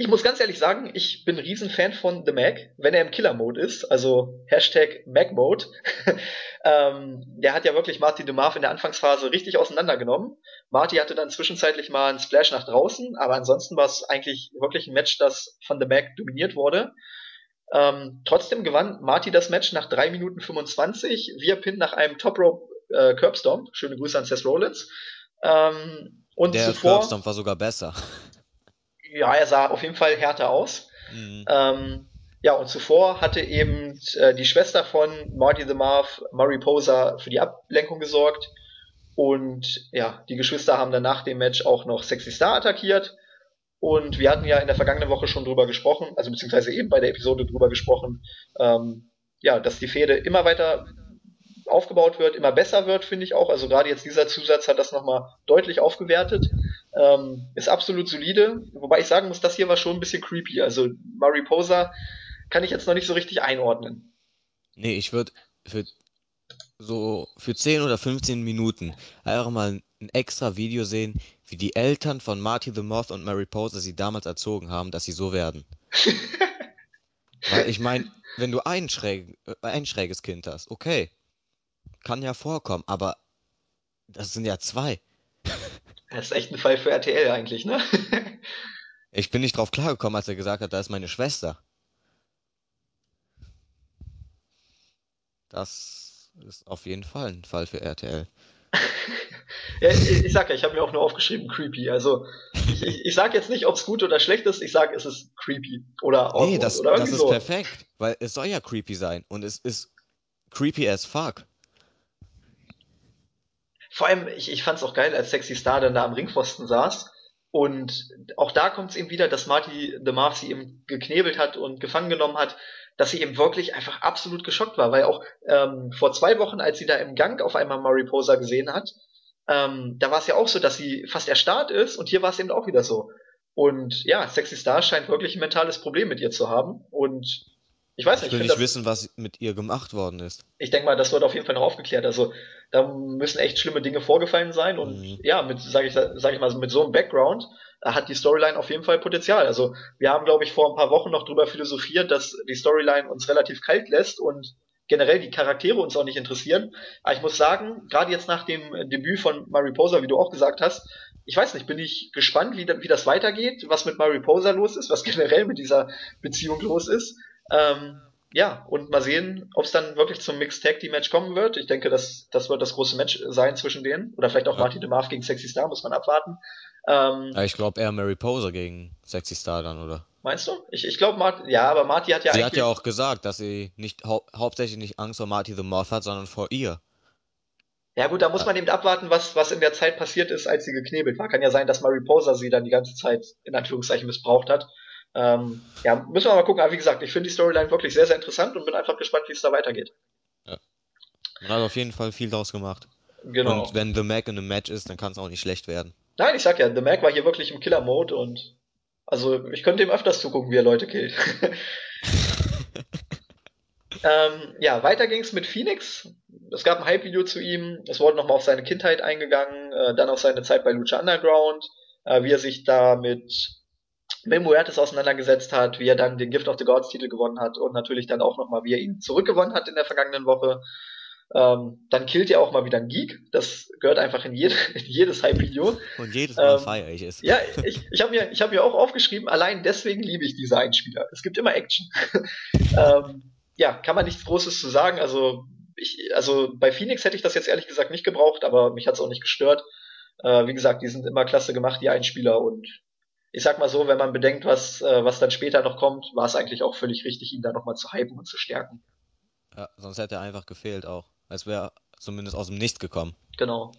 ich muss ganz ehrlich sagen, ich bin ein Riesenfan von The Mac, wenn er im Killer-Mode ist, also Hashtag Mac-Mode. [LAUGHS] ähm, der hat ja wirklich Marty the Marv in der Anfangsphase richtig auseinandergenommen. Marty hatte dann zwischenzeitlich mal einen Splash nach draußen, aber ansonsten war es eigentlich wirklich ein Match, das von The Mac dominiert wurde. Ähm, trotzdem gewann Marty das Match nach 3 Minuten 25 via Pin nach einem Top Rope äh, Curbstomp. Schöne Grüße an Seth Rollins. Ähm, und Der zuvor, Curbstomp war sogar besser. [LAUGHS] ja, er sah auf jeden Fall härter aus. Mhm. Ähm, ja, und zuvor hatte eben äh, die Schwester von Marty the Marv, Murray Poser, für die Ablenkung gesorgt. Und ja, die Geschwister haben dann nach dem Match auch noch Sexy Star attackiert. Und wir hatten ja in der vergangenen Woche schon drüber gesprochen, also beziehungsweise eben bei der Episode drüber gesprochen, ähm, ja, dass die Fehde immer weiter aufgebaut wird, immer besser wird, finde ich auch. Also gerade jetzt dieser Zusatz hat das nochmal deutlich aufgewertet. Ähm, ist absolut solide, wobei ich sagen muss, das hier war schon ein bisschen creepy. Also Poser kann ich jetzt noch nicht so richtig einordnen. Nee, ich würde für so für 10 oder 15 Minuten einfach mal ein extra Video sehen, wie die Eltern von Marty the Moth und Mary Poser sie damals erzogen haben, dass sie so werden. [LAUGHS] Weil ich meine, wenn du ein, schräg, äh, ein schräges Kind hast, okay. kann ja vorkommen, aber das sind ja zwei. Das ist echt ein Fall für RTL eigentlich, ne? [LAUGHS] Ich bin nicht drauf klargekommen, als er gesagt hat, da ist meine Schwester. Das ist auf jeden Fall ein Fall für RTL. [LAUGHS] ja, ich, ich sag ja, ich habe mir auch nur aufgeschrieben creepy. Also ich, ich, ich sag jetzt nicht, ob es gut oder schlecht ist, ich sag, es ist creepy. Oder Nee, das, oder das ist so. perfekt, weil es soll ja creepy sein und es ist creepy as fuck. Vor allem, ich, ich fand es auch geil, als Sexy Star dann da am Ringpfosten saß. Und auch da kommt es eben wieder, dass Marty the Marv sie eben geknebelt hat und gefangen genommen hat, dass sie eben wirklich einfach absolut geschockt war, weil auch ähm, vor zwei Wochen, als sie da im Gang auf einmal Mariposa gesehen hat, ähm, da war es ja auch so, dass sie fast erstarrt ist und hier war es eben auch wieder so. Und ja, Sexy Star scheint wirklich ein mentales Problem mit ihr zu haben und ich weiß nicht, Ich will ich nicht das wissen, was mit ihr gemacht worden ist. ich denke mal, das wird auf jeden Fall noch aufgeklärt. Also da müssen echt schlimme Dinge vorgefallen sein und Mhm. ja, mit sage ich sag ich mal mit so einem Background äh, hat die Storyline auf jeden Fall Potenzial. Also wir haben glaube ich vor ein paar Wochen noch drüber philosophiert, dass die Storyline uns relativ kalt lässt und generell die Charaktere uns auch nicht interessieren. Aber ich muss sagen, gerade jetzt nach dem Debüt von Mariposa, wie du auch gesagt hast, ich weiß nicht, bin ich gespannt, wie, wie das weitergeht, was mit Mariposa los ist, was [LAUGHS] generell mit dieser Beziehung los ist. Ähm, ja, und mal sehen, ob es dann wirklich zum Mixed Tag Team Match kommen wird. Ich denke, das, das wird das große Match sein zwischen denen. Oder vielleicht auch Ja. Marty DeMarv gegen Sexy Star, muss man abwarten. Ähm, Ja, ich glaube eher Mary Poser gegen Sexy Star dann, oder? meinst du? Ich, ich glaube, Marty, ja, aber Marty hat ja Sie hat ja auch gesagt, dass sie nicht hau hauptsächlich nicht Angst vor Marty the Moth hat, sondern vor ihr. Ja gut, da muss man eben abwarten, was, was in der Zeit passiert ist, als sie geknebelt war. Kann ja sein, dass Mariposa sie dann die ganze Zeit in Anführungszeichen missbraucht hat. Ähm, ja, müssen wir mal gucken. Aber wie gesagt, ich finde die Storyline wirklich sehr, sehr interessant und bin einfach gespannt, wie es da weitergeht. Man hat auf jeden Fall viel draus gemacht. Genau. Und wenn The Mac in einem Match ist, dann kann es auch nicht schlecht werden. Nein, ich sag ja, The Mac war hier wirklich im Killer-Mode und also ich könnte ihm öfters zugucken, wie er Leute killt. [LAUGHS] ähm, ja, weiter ging's mit Phoenix. Es gab ein Hype-Video zu ihm. Es wurde nochmal auf seine Kindheit eingegangen, äh, dann auf seine Zeit bei Lucha Underground, äh, wie er sich da mit Mil Muertes auseinandergesetzt hat, wie er dann den Gift of the Gods Titel gewonnen hat und natürlich dann auch nochmal, wie er ihn zurückgewonnen hat in der vergangenen Woche. Ähm, dann killt er auch mal wieder einen Geek. Das gehört einfach in, jede, [LAUGHS] in jedes Hype-Video. Und jedes Mal Ähm, feiere ich es. Ja, ich, ich habe mir, ich hab mir auch aufgeschrieben, allein deswegen liebe ich diese Einspieler. Es gibt immer Action. [LAUGHS] ähm, ja, kann man nichts Großes zu sagen. Also, ich, also bei Phoenix hätte ich das jetzt ehrlich gesagt nicht gebraucht, aber mich hat es auch nicht gestört. Äh, wie gesagt, die sind immer klasse gemacht, die Einspieler. Und ich sag mal so, wenn man bedenkt, was, äh, was dann später noch kommt, war es eigentlich auch völlig richtig, ihn da nochmal zu hypen und zu stärken. Ja, sonst hätte er einfach gefehlt auch. Es wäre zumindest aus dem Nichts gekommen. Genau.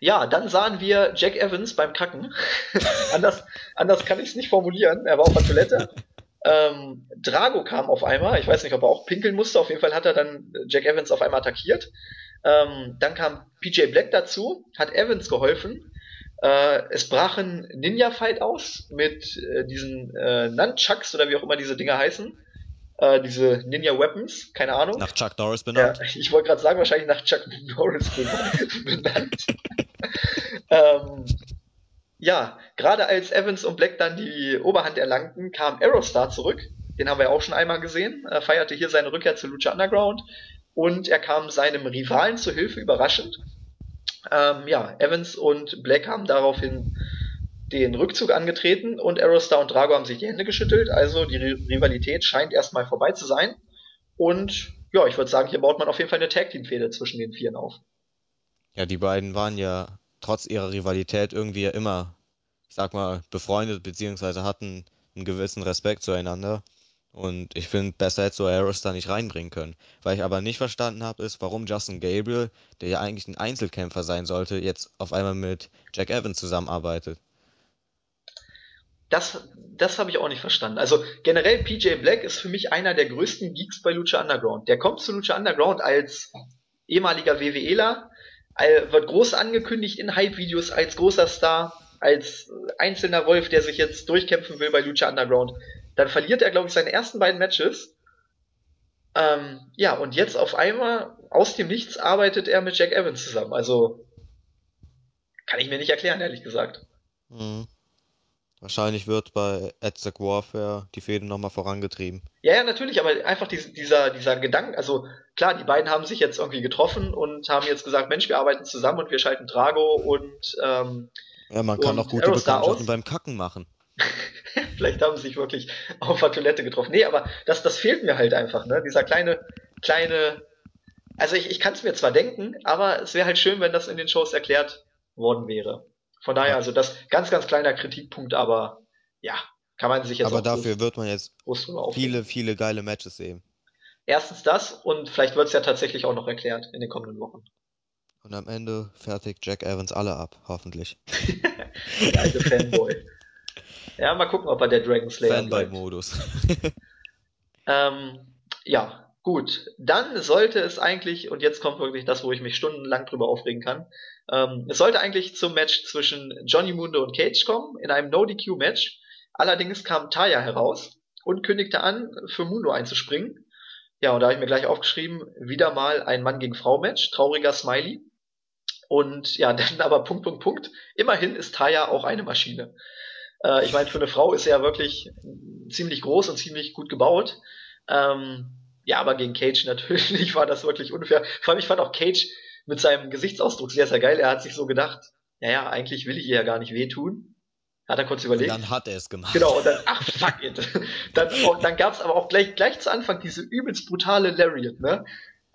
Ja, dann sahen wir Jack Evans beim Kacken. [LAUGHS] anders, anders kann ich es nicht formulieren. Er war auf der Toilette. [LAUGHS] Ähm, Drago kam auf einmal. Ich weiß nicht, ob er auch pinkeln musste. Auf jeden Fall hat er dann Jack Evans auf einmal attackiert. Ähm, dann kam PJ Black dazu, hat Evans geholfen. Äh, es brach ein Ninja-Fight aus mit äh, diesen äh, Nunchucks oder wie auch immer diese Dinger heißen. Äh, diese Ninja-Weapons, keine Ahnung. Nach Chuck Norris Ja, benannt. ich wollte gerade sagen, wahrscheinlich nach Chuck Norris [LAUGHS] benannt. [LAUGHS] ähm, ja, gerade als Evans und Black dann die Oberhand erlangten, kam Aerostar zurück. Den haben wir ja auch schon einmal gesehen. Er feierte hier seine Rückkehr zu Lucha Underground. Und er kam seinem Rivalen zu Hilfe, überraschend. Ähm, ja, Evans und Black haben daraufhin den Rückzug angetreten und Aerostar und Drago haben sich die Hände geschüttelt. Also die Ri- Rivalität scheint erstmal vorbei zu sein. Und ja, ich würde sagen, hier baut man auf jeden Fall eine Tag-Team-Fehde zwischen den Vieren auf. Ja, die beiden waren ja trotz ihrer Rivalität irgendwie ja immer, ich sag mal, befreundet, beziehungsweise hatten einen gewissen Respekt zueinander. Und ich finde, besser hätte so Aeros da nicht reinbringen können. Was ich aber nicht verstanden habe, ist, warum Justin Gabriel, der ja eigentlich ein Einzelkämpfer sein sollte, jetzt auf einmal mit Jack Evans zusammenarbeitet. Das, das habe ich auch nicht verstanden. Also generell PJ Black ist für mich einer der größten Geeks bei Lucha Underground. Der kommt zu Lucha Underground als ehemaliger WWEler, wird groß angekündigt in Hype-Videos als großer Star, als einzelner Wolf, der sich jetzt durchkämpfen will bei Lucha Underground. Dann verliert er, glaube ich, seine ersten beiden Matches. Ähm, ja, und jetzt auf einmal aus dem Nichts arbeitet er mit Jack Evans zusammen. Also kann ich mir nicht erklären, ehrlich gesagt. Mhm. Wahrscheinlich wird bei Aztec Warfare die Fehde nochmal vorangetrieben. Ja, ja, natürlich, aber einfach dies- dieser, dieser Gedanke, also klar, die beiden haben sich jetzt irgendwie getroffen und haben jetzt gesagt, Mensch, wir arbeiten zusammen und wir schalten Drago und ähm, Ja, man kann auch gute Aerostar Bekanntschaften beim Kacken machen. [LAUGHS] [LAUGHS] vielleicht haben sie sich wirklich auf der Toilette getroffen. Nee, aber das, das fehlt mir halt einfach, ne? Dieser kleine, kleine, also ich, ich kann es mir zwar denken, aber es wäre halt schön, wenn das in den Shows erklärt worden wäre. Von daher, also das ganz, ganz kleiner Kritikpunkt, aber ja, kann man sich jetzt Aber dafür wird man jetzt viele, viele geile Matches sehen. Erstens das und vielleicht wird es ja tatsächlich auch noch erklärt in den kommenden Wochen. Und am Ende fertigt Jack Evans alle ab, hoffentlich. [LAUGHS] Der alte Fanboy. Ja, mal gucken, ob er der Dragon Slayer. Fanboy-Modus. [LAUGHS] Ähm, ja, gut. Dann sollte es eigentlich, und jetzt kommt wirklich das, wo ich mich stundenlang drüber aufregen kann, ähm, es sollte eigentlich zum Match zwischen Johnny Mundo und Cage kommen, in einem No-DQ-Match. Allerdings kam Taya heraus und kündigte an, für Mundo einzuspringen. Ja, und da habe ich mir gleich aufgeschrieben, wieder mal ein Mann gegen Frau-Match, trauriger Smiley. Und ja, [LAUGHS] dann aber Punkt, Punkt, Punkt. Immerhin ist Taya auch eine Maschine. Äh, ich meine, für eine Frau ist er ja wirklich ziemlich groß und ziemlich gut gebaut. Ähm, ja, aber gegen Cage [LAUGHS] natürlich war das wirklich unfair. Vor allem, ich fand auch Cage mit seinem Gesichtsausdruck sehr, sehr geil. Er hat sich so gedacht, naja, eigentlich will ich ihr ja gar nicht wehtun. Hat er kurz Und überlegt. dann hat er es gemacht. Genau, und dann, ach fuck it. [LAUGHS] Dann, auch, dann gab's aber auch gleich, gleich zu Anfang diese übelst brutale Lariat, ne?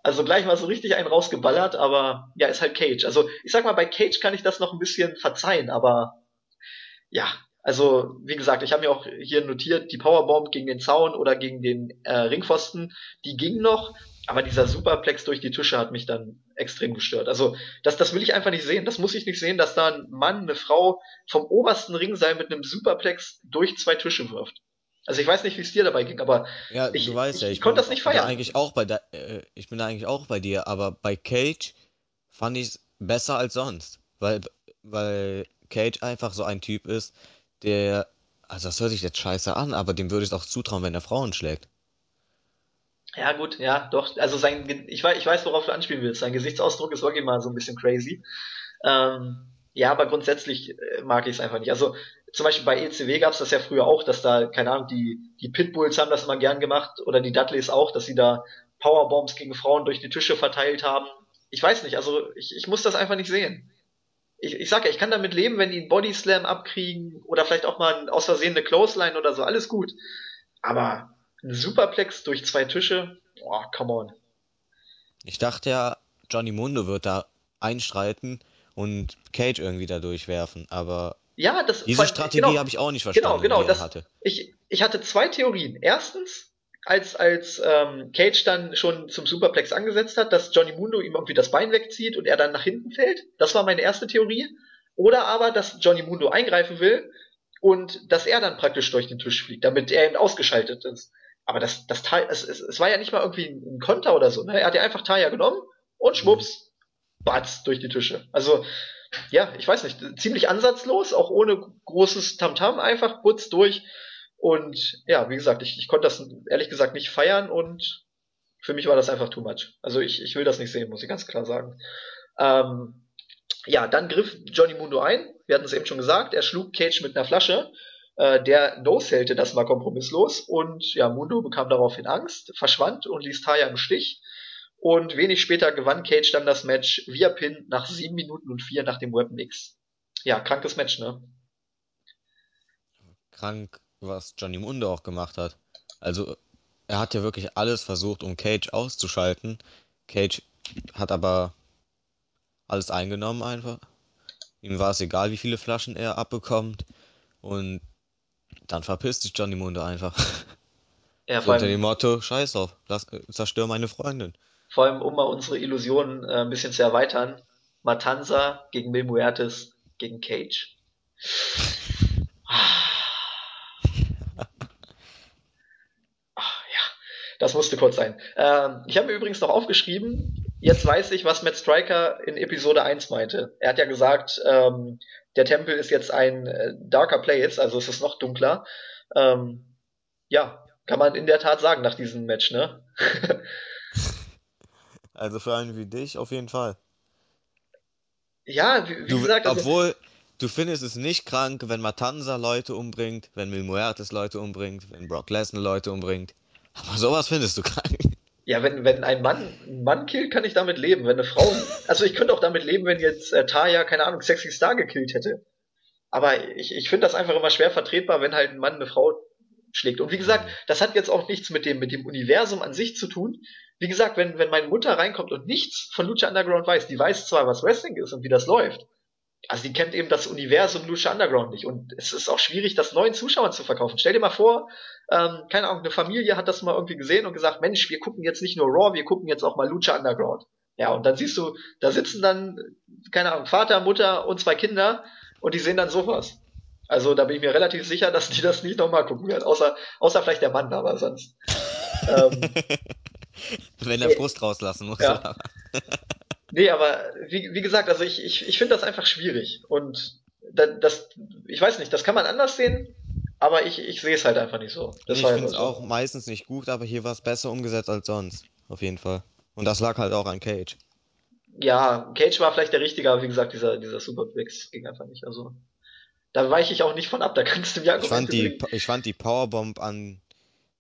Also gleich mal so richtig einen rausgeballert, aber ja, ist halt Cage. Also ich sag mal, bei Cage kann ich das noch ein bisschen verzeihen, aber ja, also wie gesagt, ich habe mir auch hier notiert, die Powerbomb gegen den Zaun oder gegen den äh, Ringpfosten, die ging noch, aber dieser Superplex durch die Tische hat mich dann extrem gestört. Also das, das will ich einfach nicht sehen. Das muss ich nicht sehen, dass da ein Mann, eine Frau vom obersten Ringseil mit einem Superplex durch zwei Tische wirft. Also ich weiß nicht, wie es dir dabei ging, aber Ja, Ich- weißt ich- ja, ich ich konnte das nicht da feiern. eigentlich auch bei der, äh, ich bin da eigentlich auch bei dir, aber bei Cage fand ich es besser als sonst, weil, weil Cage einfach so ein Typ ist, der, also das hört sich jetzt scheiße an, aber dem würde ich es auch zutrauen, wenn er Frauen schlägt. ja gut, ja, doch. Also sein, ich weiß, ich weiß, worauf du anspielen willst. Sein Gesichtsausdruck ist wirklich mal so ein bisschen crazy. Ähm, ja, aber grundsätzlich äh, mag ich es einfach nicht. Also zum Beispiel bei ECW gab es das ja früher auch, dass da, keine Ahnung, die, die Pitbulls haben das immer gern gemacht oder die Dudleys auch, dass sie da Powerbombs gegen Frauen durch die Tische verteilt haben. Ich weiß nicht, also ich, ich muss das einfach nicht sehen. Ich, ich sag ja, ich kann damit leben, wenn die einen Bodyslam abkriegen oder vielleicht auch mal aus Versehen eine Clothesline oder so, alles gut. Aber ein Superplex durch zwei Tische, boah, come on. Ich dachte ja, Johnny Mundo wird da einstreiten und Cage irgendwie da durchwerfen, aber Ja, das diese Strategie genau, habe ich auch nicht verstanden, Genau, genau, die er das, hatte. ich, ich hatte zwei Theorien. Erstens, als, als ähm, Cage dann schon zum Superplex angesetzt hat, dass Johnny Mundo ihm irgendwie das Bein wegzieht und er dann nach hinten fällt. Das war meine erste Theorie. Oder aber, dass Johnny Mundo eingreifen will und dass er dann praktisch durch den Tisch fliegt, damit er eben ausgeschaltet ist. Aber das, das Teil, es, es, es war ja nicht mal irgendwie ein Konter oder so. Ne? Er hat ja einfach Taya genommen und schwupps, batz durch die Tische. Also, ja, ich weiß nicht, ziemlich ansatzlos, auch ohne großes Tamtam, einfach putz durch. Und ja, wie gesagt, ich, ich konnte das ehrlich gesagt nicht feiern und für mich war das einfach too much. Also ich, ich will das nicht sehen, muss ich ganz klar sagen. Ähm, ja, dann griff Johnny Mundo ein. Wir hatten es eben schon gesagt. Er schlug Cage mit einer Flasche. Äh, der no-sellte das mal kompromisslos und ja, Mundo bekam daraufhin Angst, verschwand und ließ Taya im Stich. Und wenig später gewann Cage dann das Match via Pin nach 7 Minuten und 4 nach dem Weapon X. Ja, krankes Match, ne? Krank, was Johnny Mundo auch gemacht hat. Also, er hat ja wirklich alles versucht, um Cage auszuschalten. Cage hat aber alles eingenommen einfach. Ihm war es egal, wie viele Flaschen er abbekommt. Und dann verpisst sich Johnny Mundo einfach. Ja, So unter dem Motto, scheiß drauf, lass, zerstör meine Freundin. vor allem, um mal unsere Illusionen äh, ein bisschen zu erweitern. Matanza gegen Mil Muertes gegen Cage. [LAUGHS] Ah, ja, das musste kurz sein. Ähm, ich habe mir übrigens noch aufgeschrieben, jetzt weiß ich, was Matt Striker in Episode 1 meinte. Er hat ja gesagt, ähm, der Tempel ist jetzt ein äh, darker place, also es ist noch dunkler. Ähm, ja, kann man in der Tat sagen nach diesem Match, ne? [LAUGHS] Also für einen wie dich auf jeden Fall. ja, wie, wie Du, gesagt, also, obwohl, du findest es nicht krank, wenn Matanza Leute umbringt, wenn Mil Muertes Leute umbringt, wenn Brock Lesnar Leute umbringt. Aber sowas findest du krank. Ja, wenn, wenn ein Mann einen Mann killt, kann ich damit leben. Wenn eine Frau. Also ich könnte auch damit leben, wenn jetzt äh, Taya, keine Ahnung, Sexy Star gekillt hätte. Aber ich, ich finde das einfach immer schwer vertretbar, wenn halt ein Mann eine Frau schlägt. Und wie gesagt, das hat jetzt auch nichts mit dem, mit dem Universum an sich zu tun. Wie gesagt, wenn, wenn meine Mutter reinkommt und nichts von Lucha Underground weiß, die weiß zwar, was Wrestling ist und wie das läuft, also die kennt eben das Universum Lucha Underground nicht. Und es ist auch schwierig, das neuen Zuschauern zu verkaufen. Stell dir mal vor, ähm, keine Ahnung, eine Familie hat das mal irgendwie gesehen und gesagt, Mensch, wir gucken jetzt nicht nur Raw, wir gucken jetzt auch mal Lucha Underground. Ja, und dann siehst du, da sitzen dann, keine Ahnung, Vater, Mutter und zwei Kinder und die sehen dann sowas. Also da bin ich mir relativ sicher, dass die das nicht nochmal gucken werden, außer, außer vielleicht der Mann, aber sonst. ähm, [LAUGHS] Wenn er Frust rauslassen muss. Ja. [LAUGHS] nee, aber wie, wie gesagt, also ich, ich, ich finde das einfach schwierig. Und das, ich weiß nicht, das kann man anders sehen, aber ich, ich sehe es halt einfach nicht so. Das ich finde es so. auch meistens nicht gut, aber hier war es besser umgesetzt als sonst. Auf jeden Fall. Und das lag halt auch an Cage. Ja, Cage war vielleicht der Richtige, aber wie gesagt, dieser, dieser Superplex ging einfach nicht. Also da weiche ich auch nicht von ab, da kannst du mir ich fand die Ich fand die Powerbomb an,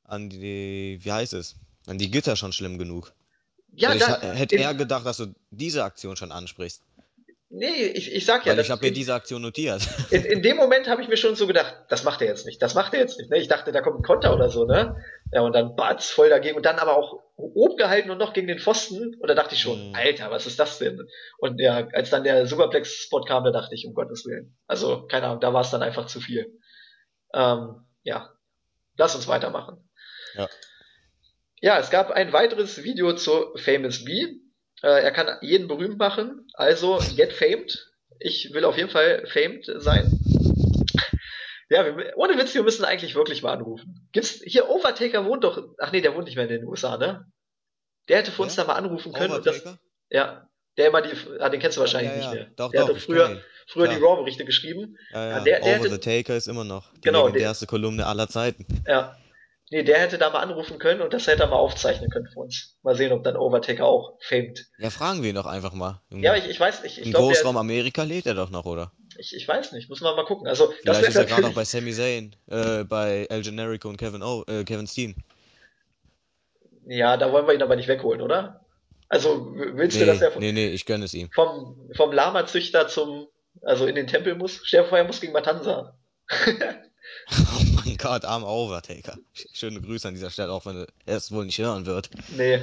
an die, wie heißt es, an die Gitter schon schlimm genug. Ja, also ich da, hätte eher gedacht, dass du diese Aktion schon ansprichst. Nee, ich, ich sag ja. Weil ich habe mir diese Aktion notiert. [LAUGHS] In, in dem Moment habe ich mir schon so gedacht, das macht er jetzt nicht, das macht er jetzt nicht. Ne? Ich dachte, da kommt ein Konter oder so, ne? Ja, und dann batz voll dagegen und dann aber auch oben gehalten und noch gegen den Pfosten. Und da dachte ich schon, hm. Alter, was ist das denn? Und ja, als dann der Superplex-Spot kam, da dachte ich, um Gottes Willen. Also, keine Ahnung, da war es dann einfach zu viel. Ähm, ja. Lass uns weitermachen. Ja. Es gab ein weiteres Video zu Famous B. Äh, er kann jeden berühmt machen, also get famed. Ich will auf jeden Fall famed sein. Ja, wir, ohne Witz, wir müssen eigentlich wirklich mal anrufen. Gibt's hier Overtaker wohnt doch. Ach nee, der wohnt nicht mehr in den USA, ne? Der hätte für uns ja? da mal anrufen können. Overtaker? Das, ja, der immer die, ah, den kennst du wahrscheinlich ja, ja, nicht mehr. Doch, der doch, hatte früher, früher die Raw-Berichte geschrieben. Ja, ja. Der, der Over hätte, the Taker ist immer noch die genau, legendärste Kolumne aller Zeiten. Ja, Nee, der hätte da mal anrufen können und das hätte er mal aufzeichnen können für uns. Mal sehen, ob dann Overtaker auch famed. Ja, fragen wir ihn doch einfach mal. Ja, ich, ich weiß nicht. Ich Im glaub, Großraum Amerika lebt er doch noch, oder? Ich, ich weiß nicht, muss man mal gucken. Also, Vielleicht das ist er gerade noch bei Sami Zayn, äh, bei El Generico und Kevin, oh, äh, Kevin Steen. Ja, da wollen wir ihn aber nicht wegholen, oder? Also, willst nee, du, dass er vom, nee, nee, ich gönne es ihm. Vom, vom Lama-Züchter zum, also in den Tempel muss? Stell dir vor, er muss gegen Matanza. [LAUGHS] [LAUGHS] Mein [LAUGHS] Gott, armer Overtaker. Schöne Grüße an dieser Stelle, auch wenn er es wohl nicht hören wird. Nee.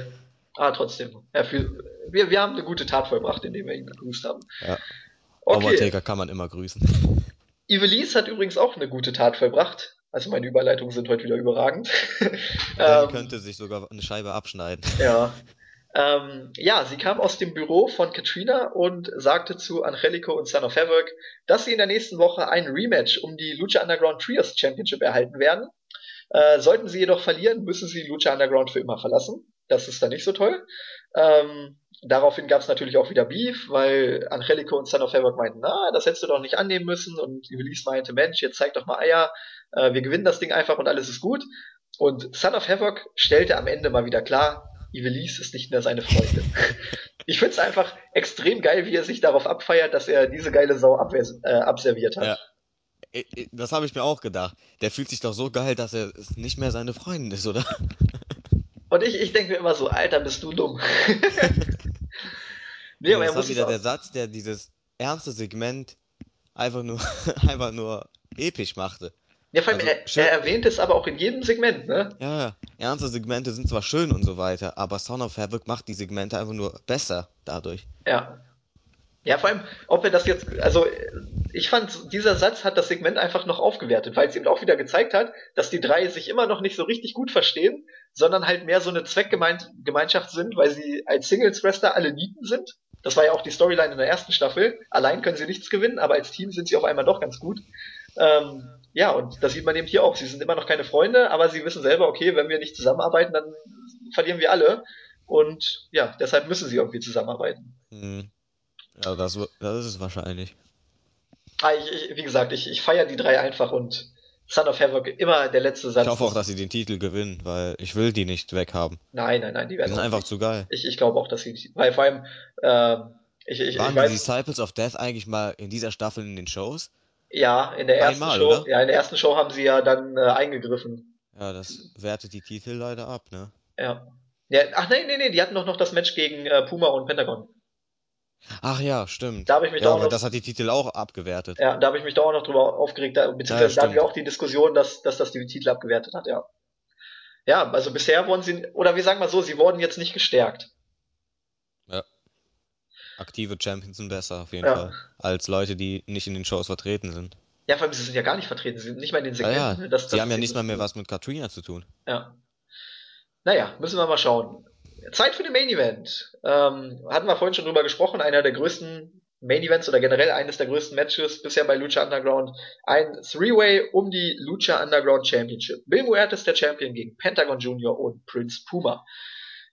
Ah, trotzdem. Für, wir, wir haben eine gute Tat vollbracht, indem wir ihn begrüßt haben. Ja. Okay. Overtaker kann man immer grüßen. [LAUGHS] Ivelisse hat übrigens auch eine gute Tat vollbracht. Also meine Überleitungen sind heute wieder überragend. [LAUGHS] Er ähm, könnte sich sogar eine Scheibe abschneiden. Ja. Ähm, ja, sie kam aus dem Büro von Katrina und sagte zu Angelico und Son of Havoc, dass sie in der nächsten Woche ein Rematch um die Lucha Underground Trios Championship erhalten werden. Äh, sollten sie jedoch verlieren, müssen sie Lucha Underground für immer verlassen. Das ist dann nicht so toll. Ähm, daraufhin gab es natürlich auch wieder Beef, weil Angelico und Son of Havoc meinten, na, das hättest du doch nicht annehmen müssen. Und Ivelisse meinte, Mensch, jetzt zeig doch mal Eier. Äh, wir gewinnen das Ding einfach und alles ist gut. Und Son of Havoc stellte am Ende mal wieder klar, Ivelisse ist nicht mehr seine Freundin. [LAUGHS] ich find's einfach extrem geil, wie er sich darauf abfeiert, dass er diese geile Sau äh, abserviert hat. Ja. Das habe ich mir auch gedacht. Der fühlt sich doch so geil, dass er nicht mehr seine Freundin ist, oder? [LAUGHS] Und ich, ich denke mir immer so, Alter, bist du dumm. [LAUGHS] nee, aber das war wieder der Satz, der dieses ernste Segment einfach nur, einfach nur episch machte. Ja, vor allem, also, er, er, erwähnt es aber auch in jedem Segment, ne? Ja, ja. Ernste Segmente sind zwar schön und so weiter, aber Son of Havoc macht die Segmente einfach nur besser dadurch. Ja. Ja, vor allem, ob er das jetzt, also ich fand, dieser Satz hat das Segment einfach noch aufgewertet, weil es eben auch wieder gezeigt hat, dass die drei sich immer noch nicht so richtig gut verstehen, sondern halt mehr so eine Zweckgemeinschaft sind, weil sie als Singles-Wrestler alle Nieten sind. Das war ja auch die Storyline in der ersten Staffel. Allein können sie nichts gewinnen, aber als Team sind sie auf einmal doch ganz gut. Ähm, ja, und das sieht man eben hier auch. Sie sind immer noch keine Freunde, aber sie wissen selber, okay, wenn wir nicht zusammenarbeiten, dann verlieren wir alle. Und ja, deshalb müssen sie irgendwie zusammenarbeiten. Mhm. Ja, das, das ist es wahrscheinlich. Ah, ich, ich, wie gesagt, ich, ich feiere die drei einfach und Son of Havoc immer der letzte Satz. Ich hoffe auch, dass sie den Titel gewinnen, weil ich will die nicht weghaben. Nein, nein, nein, die werden die sind einfach zu geil. Ich, ich glaube auch, dass sie, weil vor allem, äh, Ich, ich, Waren ich die weiß, Disciples of Death eigentlich mal in dieser Staffel in den Shows? Ja, in der ersten Einmal, Show, oder? ja, in der ersten Show haben sie ja dann äh, eingegriffen. Ja, das wertet die Titel leider ab, ne? Ja. Ja, ach nee, nee, nee, die hatten doch noch das Match gegen äh, Puma und Pentagon. Ach ja, stimmt. Da habe ich mich Ja, auch noch, das hat die Titel auch abgewertet. ja, da habe ich mich doch auch noch drüber aufgeregt, da, beziehungsweise Ja, da hatten wir auch die Diskussion, dass, dass das die Titel abgewertet hat, ja. Ja, also bisher wurden sie, oder wir sagen mal so, sie wurden jetzt nicht gestärkt. Aktive Champions sind besser, auf jeden Ja. Fall. Als Leute, die nicht in den Shows vertreten sind. Ja, vor allem, sie sind ja gar nicht vertreten, sie sind nicht mal in den Segmenten. ja. ne? Das, das Sie haben ja nicht mal mehr was mit Katrina zu tun. Ja. Naja, müssen wir mal schauen. Zeit für den Main Event. Ähm, hatten wir vorhin schon drüber gesprochen, einer der größten Main Events oder generell eines der größten Matches bisher bei Lucha Underground. Ein Three-Way um die Lucha Underground Championship. Bill Muertes der Champion gegen Pentagon Jr. und Prince Puma.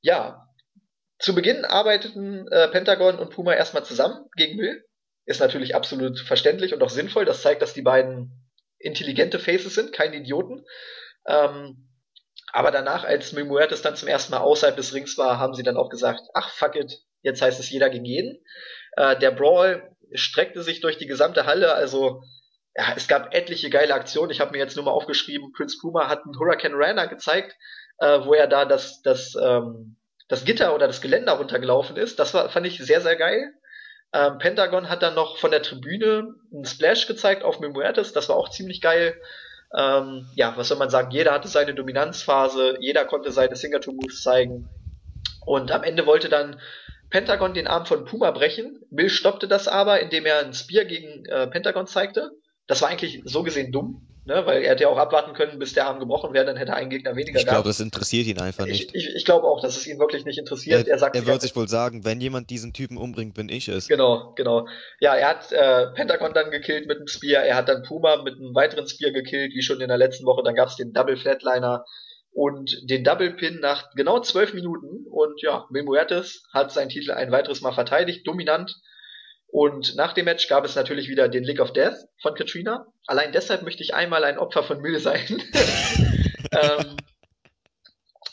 Ja, zu Beginn arbeiteten äh, Pentagon und Puma erstmal zusammen gegen Bill. Ist natürlich absolut verständlich und auch sinnvoll. Das zeigt, dass die beiden intelligente Faces sind, keine Idioten. Ähm, aber danach, als Mil Muertes dann zum ersten Mal außerhalb des Rings war, haben sie dann auch gesagt, ach fuck it, jetzt heißt es jeder gegen jeden. Äh, der Brawl streckte sich durch die gesamte Halle, also ja, es gab etliche geile Aktionen. Ich habe mir jetzt nur mal aufgeschrieben, Prince Puma hat einen Hurricane Rana gezeigt, äh, wo er da das, das, ähm, das Gitter oder das Geländer runtergelaufen ist. Das war, fand ich sehr, sehr geil. Ähm, Pentagon hat dann noch von der Tribüne einen Splash gezeigt auf Mil Muertes, das war auch ziemlich geil. Ähm, ja, was soll man sagen? Jeder hatte seine Dominanzphase, jeder konnte seine Signature-Moves zeigen. Und am Ende wollte dann Pentagon den Arm von Puma brechen. Bill stoppte das aber, indem er einen Spear gegen äh, Pentagon zeigte. Das war eigentlich so gesehen dumm, ne? weil er hätte ja auch abwarten können, bis der Arm gebrochen wäre, dann hätte einen Gegner weniger Ich glaube, das interessiert ihn einfach nicht. Ich, ich, ich glaube auch, dass es ihn wirklich nicht interessiert. Er, Er sagt er wird sich wohl sagen, wenn jemand diesen Typen umbringt, bin ich es. Genau, genau. Ja, er hat äh, Pentagon dann gekillt mit einem Spear, er hat dann Puma mit einem weiteren Spear gekillt, wie schon in der letzten Woche. Dann gab's den Double Flatliner und den Double Pin nach genau zwölf Minuten. Und ja, Mil Muertes hat seinen Titel ein weiteres Mal verteidigt, dominant. Und nach dem Match gab es natürlich wieder den Lick of Death von Katrina. Allein deshalb möchte ich einmal ein Opfer von Mil sein. [LAUGHS] ähm,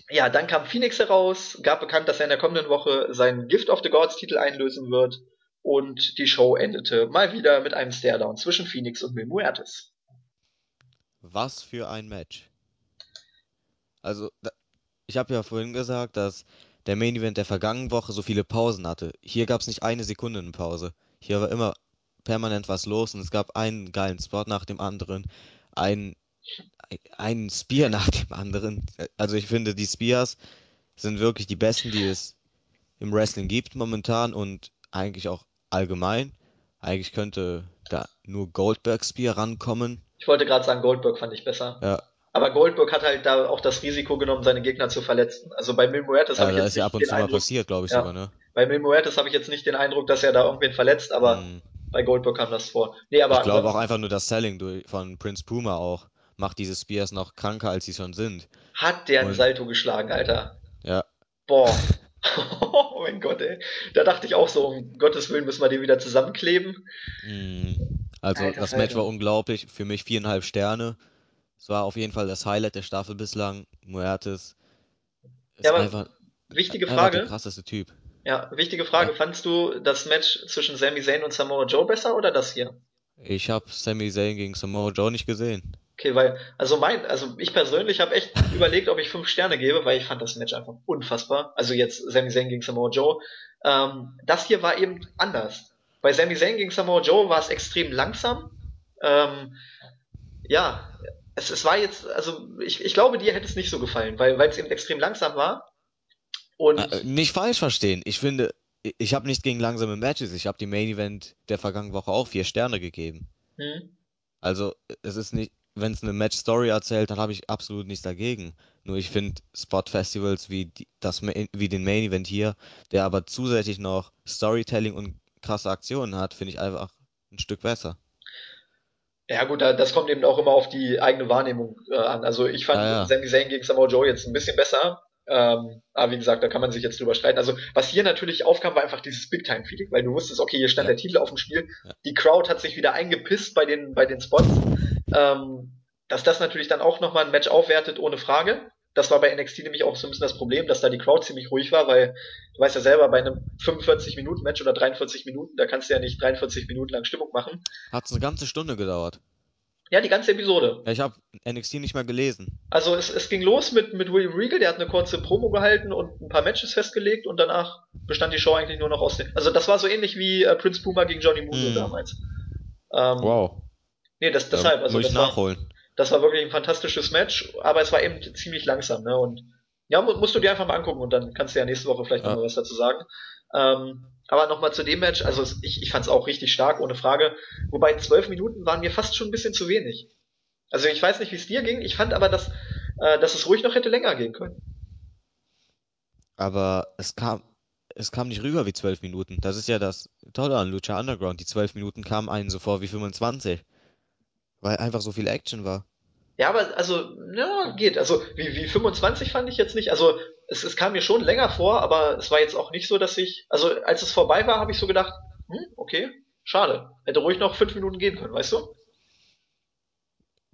ja, dann kam Phoenix heraus, gab bekannt, dass er in der kommenden Woche seinen Gift of the Gods Titel einlösen wird und die Show endete mal wieder mit einem Staredown zwischen Phoenix und Mil Muertes. Was für ein Match. Also, da, ich habe ja vorhin gesagt, dass der Main Event der vergangenen Woche so viele Pausen hatte. Hier gab es nicht eine Sekunde eine Pause. Hier war immer permanent was los und es gab einen geilen Spot nach dem anderen, ein, ein Spear [LAUGHS] nach dem anderen. Also ich finde, die Spears sind wirklich die besten, die es im Wrestling gibt momentan und eigentlich auch allgemein. Eigentlich könnte da nur Goldberg Spear rankommen. Ich wollte gerade sagen, Goldberg fand ich besser. Ja, Aber Goldberg hat halt da auch das Risiko genommen, seine Gegner zu verletzen. Also bei Mil Muertes ja habe ich jetzt ist ja ab und zu mal passiert, glaube ich Ja. sogar, ne? Bei Mil Muertes habe ich jetzt nicht den Eindruck, dass er da irgendwen verletzt, aber Hm. bei Goldberg kam das vor. Nee, aber Ich glaube auch einfach nur das Selling von Prince Puma auch macht diese Spears noch kranker, als sie schon sind. hat der einen Und- Salto geschlagen, Alter. Ja, Boah. [LAUGHS] [LAUGHS] oh mein Gott, ey. Da dachte ich auch so, um Gottes Willen müssen wir den wieder zusammenkleben. mm, also Alter das Match Falter. war unglaublich. Für mich viereinhalb Sterne. Es war auf jeden Fall das Highlight der Staffel bislang. Muertes ist Ja, aber einfach, Wichtige einfach der Frage. krasseste Typ. Ja, wichtige Frage. Ja. Fandst du das Match zwischen Sami Zayn und Samoa Joe besser oder das hier? Ich habe Sami Zayn gegen Samoa Joe nicht gesehen. Okay, weil, also mein, also ich persönlich habe echt [LAUGHS] überlegt, ob ich fünf Sterne gebe, weil ich fand das Match einfach unfassbar. Also jetzt Sami Zayn gegen Samoa Joe. Ähm, das hier war eben anders. Bei Sami Zayn gegen Samoa Joe war es extrem langsam. Ähm, ja, es, es war jetzt, also ich, ich glaube, dir hätte es nicht so gefallen, weil weil es eben extrem langsam war. Und Äh, nicht falsch verstehen. Ich finde, ich- habe nichts gegen langsame Matches. Ich habe dem Main Event der vergangenen Woche auch vier Sterne gegeben. hm, Also, es ist nicht, wenn es eine Match-Story erzählt, dann habe ich absolut nichts dagegen. Nur ich finde Spot-Festivals wie, die, das, wie den Main Event hier, der aber zusätzlich noch Storytelling und krasse Aktionen hat, finde ich einfach ein Stück besser. Ja gut, da- das kommt eben auch immer auf die eigene Wahrnehmung äh, an. Also ich fand Ja, ja. Sami Zayn gegen Samoa Joe jetzt ein bisschen besser. Ähm, aber wie gesagt, da kann man sich jetzt drüber streiten. Also was hier natürlich aufkam, war einfach dieses Big-Time-Feeling, weil du wusstest, okay, hier stand Ja. der Titel auf dem Spiel. Ja. Die Crowd hat sich wieder eingepisst bei den, bei den Spots. Ähm, dass das natürlich dann auch nochmal ein Match aufwertet, ohne Frage. Das war bei NXT nämlich auch so ein bisschen das Problem, dass da die Crowd ziemlich ruhig war, weil du weißt ja selber, bei einem 45-Minuten-Match oder 43 Minuten, da kannst du ja nicht 43 Minuten lang Stimmung machen. Hat es eine ganze Stunde gedauert. Ja, die ganze Episode. Ja, ich habe NXT nicht mehr gelesen. Also es, es ging los mit, mit William Regal, der hat eine kurze Promo gehalten und ein paar Matches festgelegt und danach bestand die Show eigentlich nur noch aus den. Also das war so ähnlich wie äh, Prince Puma gegen Johnny Mundo Mm. damals. Ähm, Wow. Nee, das, Da deshalb, also muss ich das war, nachholen. das war wirklich ein fantastisches Match, aber es war eben ziemlich langsam, ne? Und ja, mu- musst du dir einfach mal angucken und dann kannst du ja nächste Woche vielleicht noch Ja. mal was dazu sagen. Ähm, aber nochmal zu dem Match, also ich, ich fand es auch richtig stark, ohne Frage. Wobei zwölf Minuten waren mir fast schon ein bisschen zu wenig. Also ich weiß nicht, wie es dir ging, ich fand aber, dass, äh, dass es ruhig noch hätte länger gehen können. Aber es kam, es kam nicht rüber wie zwölf Minuten. Das ist ja das Tolle an Lucha Underground. Die zwölf Minuten kamen einem so vor wie 25. Weil einfach so viel Action war. Ja, aber also, ja, geht. Also wie, wie 25 fand ich jetzt nicht. Also es, es kam mir schon länger vor, aber es war jetzt auch nicht so, dass ich. Also als es vorbei war, habe ich so gedacht, hm, okay, schade. Hätte ruhig noch fünf Minuten gehen können, weißt du?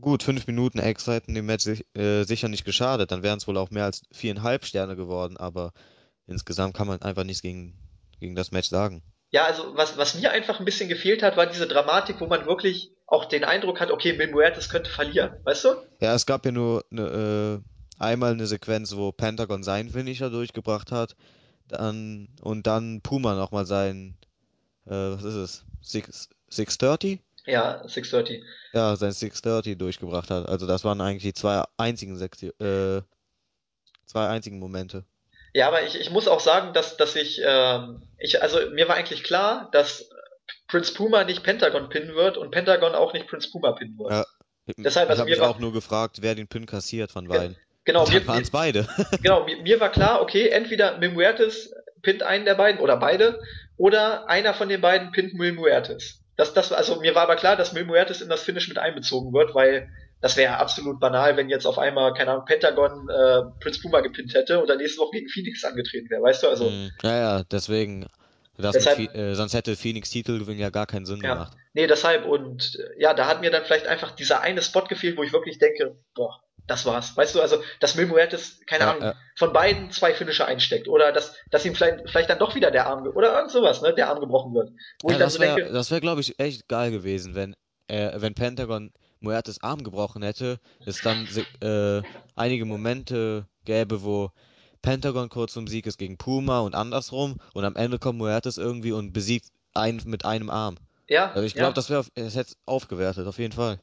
Gut, fünf Minuten extra hätten dem Match sich- äh, sicher nicht geschadet. Dann wären es wohl auch mehr als viereinhalb Sterne geworden. Aber insgesamt kann man einfach nichts gegen, gegen das Match sagen. Ja, also was, was mir einfach ein bisschen gefehlt hat, war diese Dramatik, wo man wirklich auch den Eindruck hat, okay, Mil Muertes könnte verlieren, weißt du? Ja, es gab ja nur ne, äh, einmal eine Sequenz, wo Pentagon seinen Finisher durchgebracht hat. Dann, und dann Puma nochmal sein, äh, was ist es? Six, 630? Ja, 630. Ja, sein 630 durchgebracht hat. Also das waren eigentlich die zwei einzigen äh, zwei einzigen Momente. Ja, aber ich, ich muss auch sagen, dass, dass ich, ähm, ich, also mir war eigentlich klar, dass Prince Puma nicht Pentagon pinnen wird und Pentagon auch nicht Prince Puma pinnen wird. Ja. Deshalb, ich also habe mir mich auch nur gefragt, wer den Pin kassiert von beiden. Genau, mir, waren es beide. [LAUGHS] genau mir, mir war klar, okay, entweder Mil Muertes pinnt einen der beiden oder beide oder einer von den beiden pinnt Mil Muertes. Das, das, also mir war aber klar, dass Mil Muertes in das Finish mit einbezogen wird, weil das wäre absolut banal, wenn jetzt auf einmal, keine Ahnung, Pentagon äh, Prince Puma gepinnt hätte und dann nächste Woche gegen Phoenix angetreten wäre, weißt du? Also Hm, ja, ja, deswegen. Deshalb- Phi- äh, sonst hätte Phoenix Titelgewinn ja gar keinen Sinn Ja. gemacht. Nee, deshalb und äh, ja, da hat mir dann vielleicht einfach dieser eine Spot gefehlt, wo ich wirklich denke, boah, das war's. Weißt du, also, dass Mil Muertes, keine Ja, Ahnung, ja. von beiden zwei Finisher einsteckt oder dass, dass ihm vielleicht, vielleicht dann doch wieder der Arm, oder irgend sowas, ne, der Arm gebrochen wird. Wo ich dann das so wäre, wäre, glaube ich, echt geil gewesen, wenn, äh, wenn Pentagon Muertes Arm gebrochen hätte, es dann äh, einige Momente gäbe, wo Pentagon kurz zum Sieg ist gegen Puma und andersrum und am Ende kommt Muertes irgendwie und besiegt einen mit einem Arm. ja, Also ich ja. glaube, das wäre, das hätte aufgewertet, auf jeden Fall.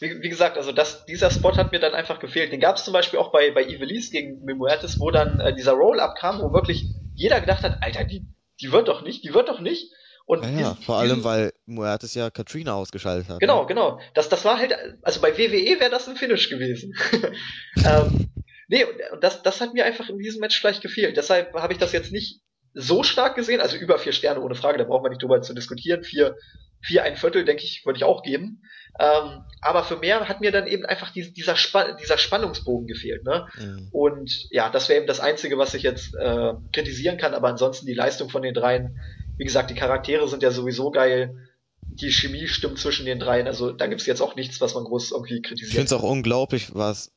Wie, wie gesagt, also das, dieser Spot hat mir dann einfach gefehlt. Den gab es zum Beispiel auch bei, bei Ivelisse gegen Muertes, wo dann äh, dieser Roll-Up kam, wo wirklich jeder gedacht hat, Alter, die, die wird doch nicht, die wird doch nicht. Und Ja, ja, diesen- vor allem, diesen- weil Muertes ja Katrina ausgeschaltet hat. Genau, ne? genau. Das, das war halt, also bei WWE wäre das ein Finish gewesen. [LAUGHS] ähm, nee, und das, das hat mir einfach in diesem Match vielleicht gefehlt. Deshalb habe ich das jetzt nicht so stark gesehen. Also über vier Sterne ohne Frage, da brauchen wir nicht drüber zu diskutieren. Vier, vier ein Viertel, denke ich, würde ich auch geben. Ähm, aber für mehr hat mir dann eben einfach dies, dieser, Span dieser Spannungsbogen gefehlt. Ne? Mhm. Und ja, das wäre eben das Einzige, was ich jetzt äh, kritisieren kann. Aber ansonsten die Leistung von den dreien, wie gesagt, die Charaktere sind ja sowieso geil. Die Chemie stimmt zwischen den dreien. Also da gibt's jetzt auch nichts, was man groß irgendwie Ich kritisiert. finde es auch unglaublich, was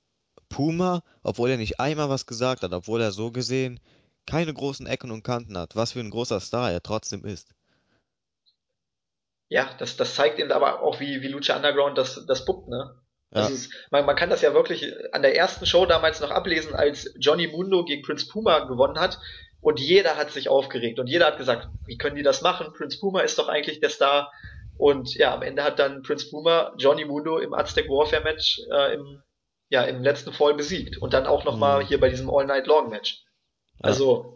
Puma, obwohl er nicht einmal was gesagt hat, obwohl er so gesehen keine großen Ecken und Kanten hat, was für ein großer Star er trotzdem ist. Ja, das, das zeigt eben aber auch, wie, wie Lucha Underground das, das bookt, ne? Ja. Ist, man, man kann das ja wirklich an der ersten Show damals noch ablesen, als Johnny Mundo gegen Prince Puma gewonnen hat. Und jeder hat sich aufgeregt und jeder hat gesagt, wie können die das machen? Prince Puma ist doch eigentlich der Star. Und ja, am Ende hat dann Prince Puma Johnny Mundo im Aztec Warfare Match äh, im, ja, im letzten Fall besiegt. Und dann auch nochmal Mhm. hier bei diesem All Night Long Match. Ja. Also,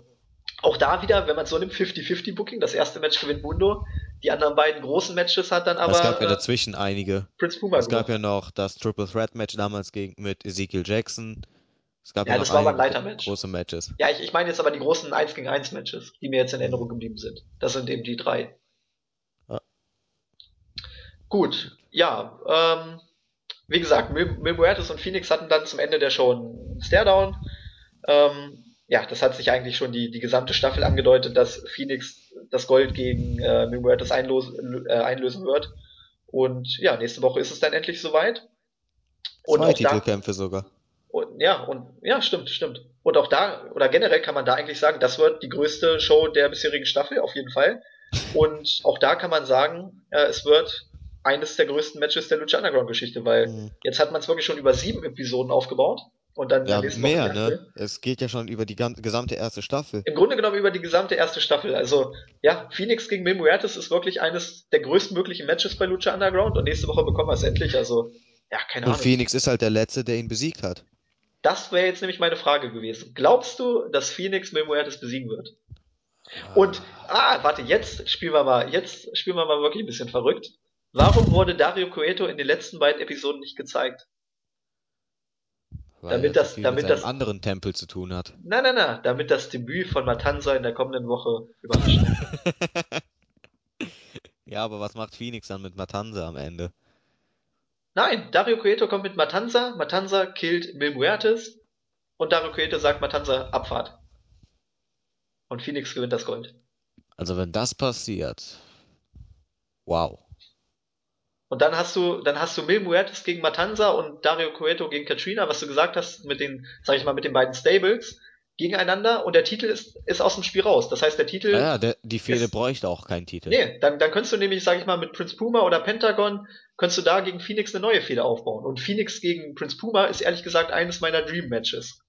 auch da wieder, wenn man so nimmt, 50-50 Booking, das erste Match gewinnt Mundo, die anderen beiden großen Matches hat dann aber es gab ja äh, dazwischen einige. Prince Puma Es gab ja noch das Triple Threat Match damals gegen, mit Ezekiel Jackson. Es gab Ja, ja das noch war aber ein Leitermatch. große Matches. Ja, ich, ich meine jetzt aber die großen 1 gegen 1 Matches, die mir jetzt in Erinnerung geblieben sind. Das sind eben die drei. Ja. Gut, ja, ähm, wie gesagt, Mil und Phoenix hatten dann zum Ende der Show einen Staredown. Ähm, ja, das hat sich eigentlich schon die, die gesamte Staffel angedeutet, dass Phoenix das Gold gegen äh, Mil Muertes einlos, äh, einlösen wird. Und ja, nächste Woche ist es dann endlich soweit. Und Zwei auch da, Titelkämpfe sogar. und ja, und ja, stimmt, stimmt. Und auch da, oder generell kann man da eigentlich sagen, das wird die größte Show der bisherigen Staffel, auf jeden Fall. Und auch da kann man sagen, äh, es wird eines der größten Matches der Lucha Underground Geschichte, weil mhm. jetzt hat man es wirklich schon über sieben Episoden aufgebaut. Und dann ja, mehr, ne? Es geht ja schon über die gesamte erste Staffel. Im Grunde genommen über die gesamte erste Staffel. Also, ja, Phoenix gegen Mil Muertes ist wirklich eines der größtmöglichen Matches bei Lucha Underground und nächste Woche bekommen wir es endlich. Also, ja, keine und Ahnung. Und Phoenix ist halt der Letzte, der ihn besiegt hat. Das wäre jetzt nämlich meine Frage gewesen. Glaubst du, dass Phoenix Mil Muertes besiegen wird? Und, ah, warte, jetzt spielen wir mal, jetzt spielen wir mal wirklich ein bisschen verrückt. Warum wurde Dario Cueto in den letzten beiden Episoden nicht gezeigt? Weil damit das, damit mit das anderen Tempel zu tun hat. Nein, nein, nein, damit das Debüt von Matanza in der kommenden Woche überrascht. [LAUGHS] ja, aber was macht Phoenix dann mit Matanza am Ende? Nein, Dario Cueto kommt mit Matanza, Matanza killt Mil Muertes und Dario Cueto sagt Matanza Abfahrt. Und Phoenix gewinnt das Gold. Also wenn das passiert, wow. Und dann hast du, dann hast du Mil Muertes gegen Matanza und Dario Cueto gegen Katrina, was du gesagt hast, mit den, sag ich mal, mit den beiden Stables gegeneinander und der Titel ist, ist aus dem Spiel raus. Das heißt, der Titel. Ja, der, die Fehde bräuchte auch keinen Titel. Nee, dann, dann könntest du nämlich, sag ich mal, mit Prince Puma oder Pentagon, könntest du da gegen Phoenix eine neue Fehde aufbauen. Und Phoenix gegen Prince Puma ist ehrlich gesagt eines meiner Dream Matches.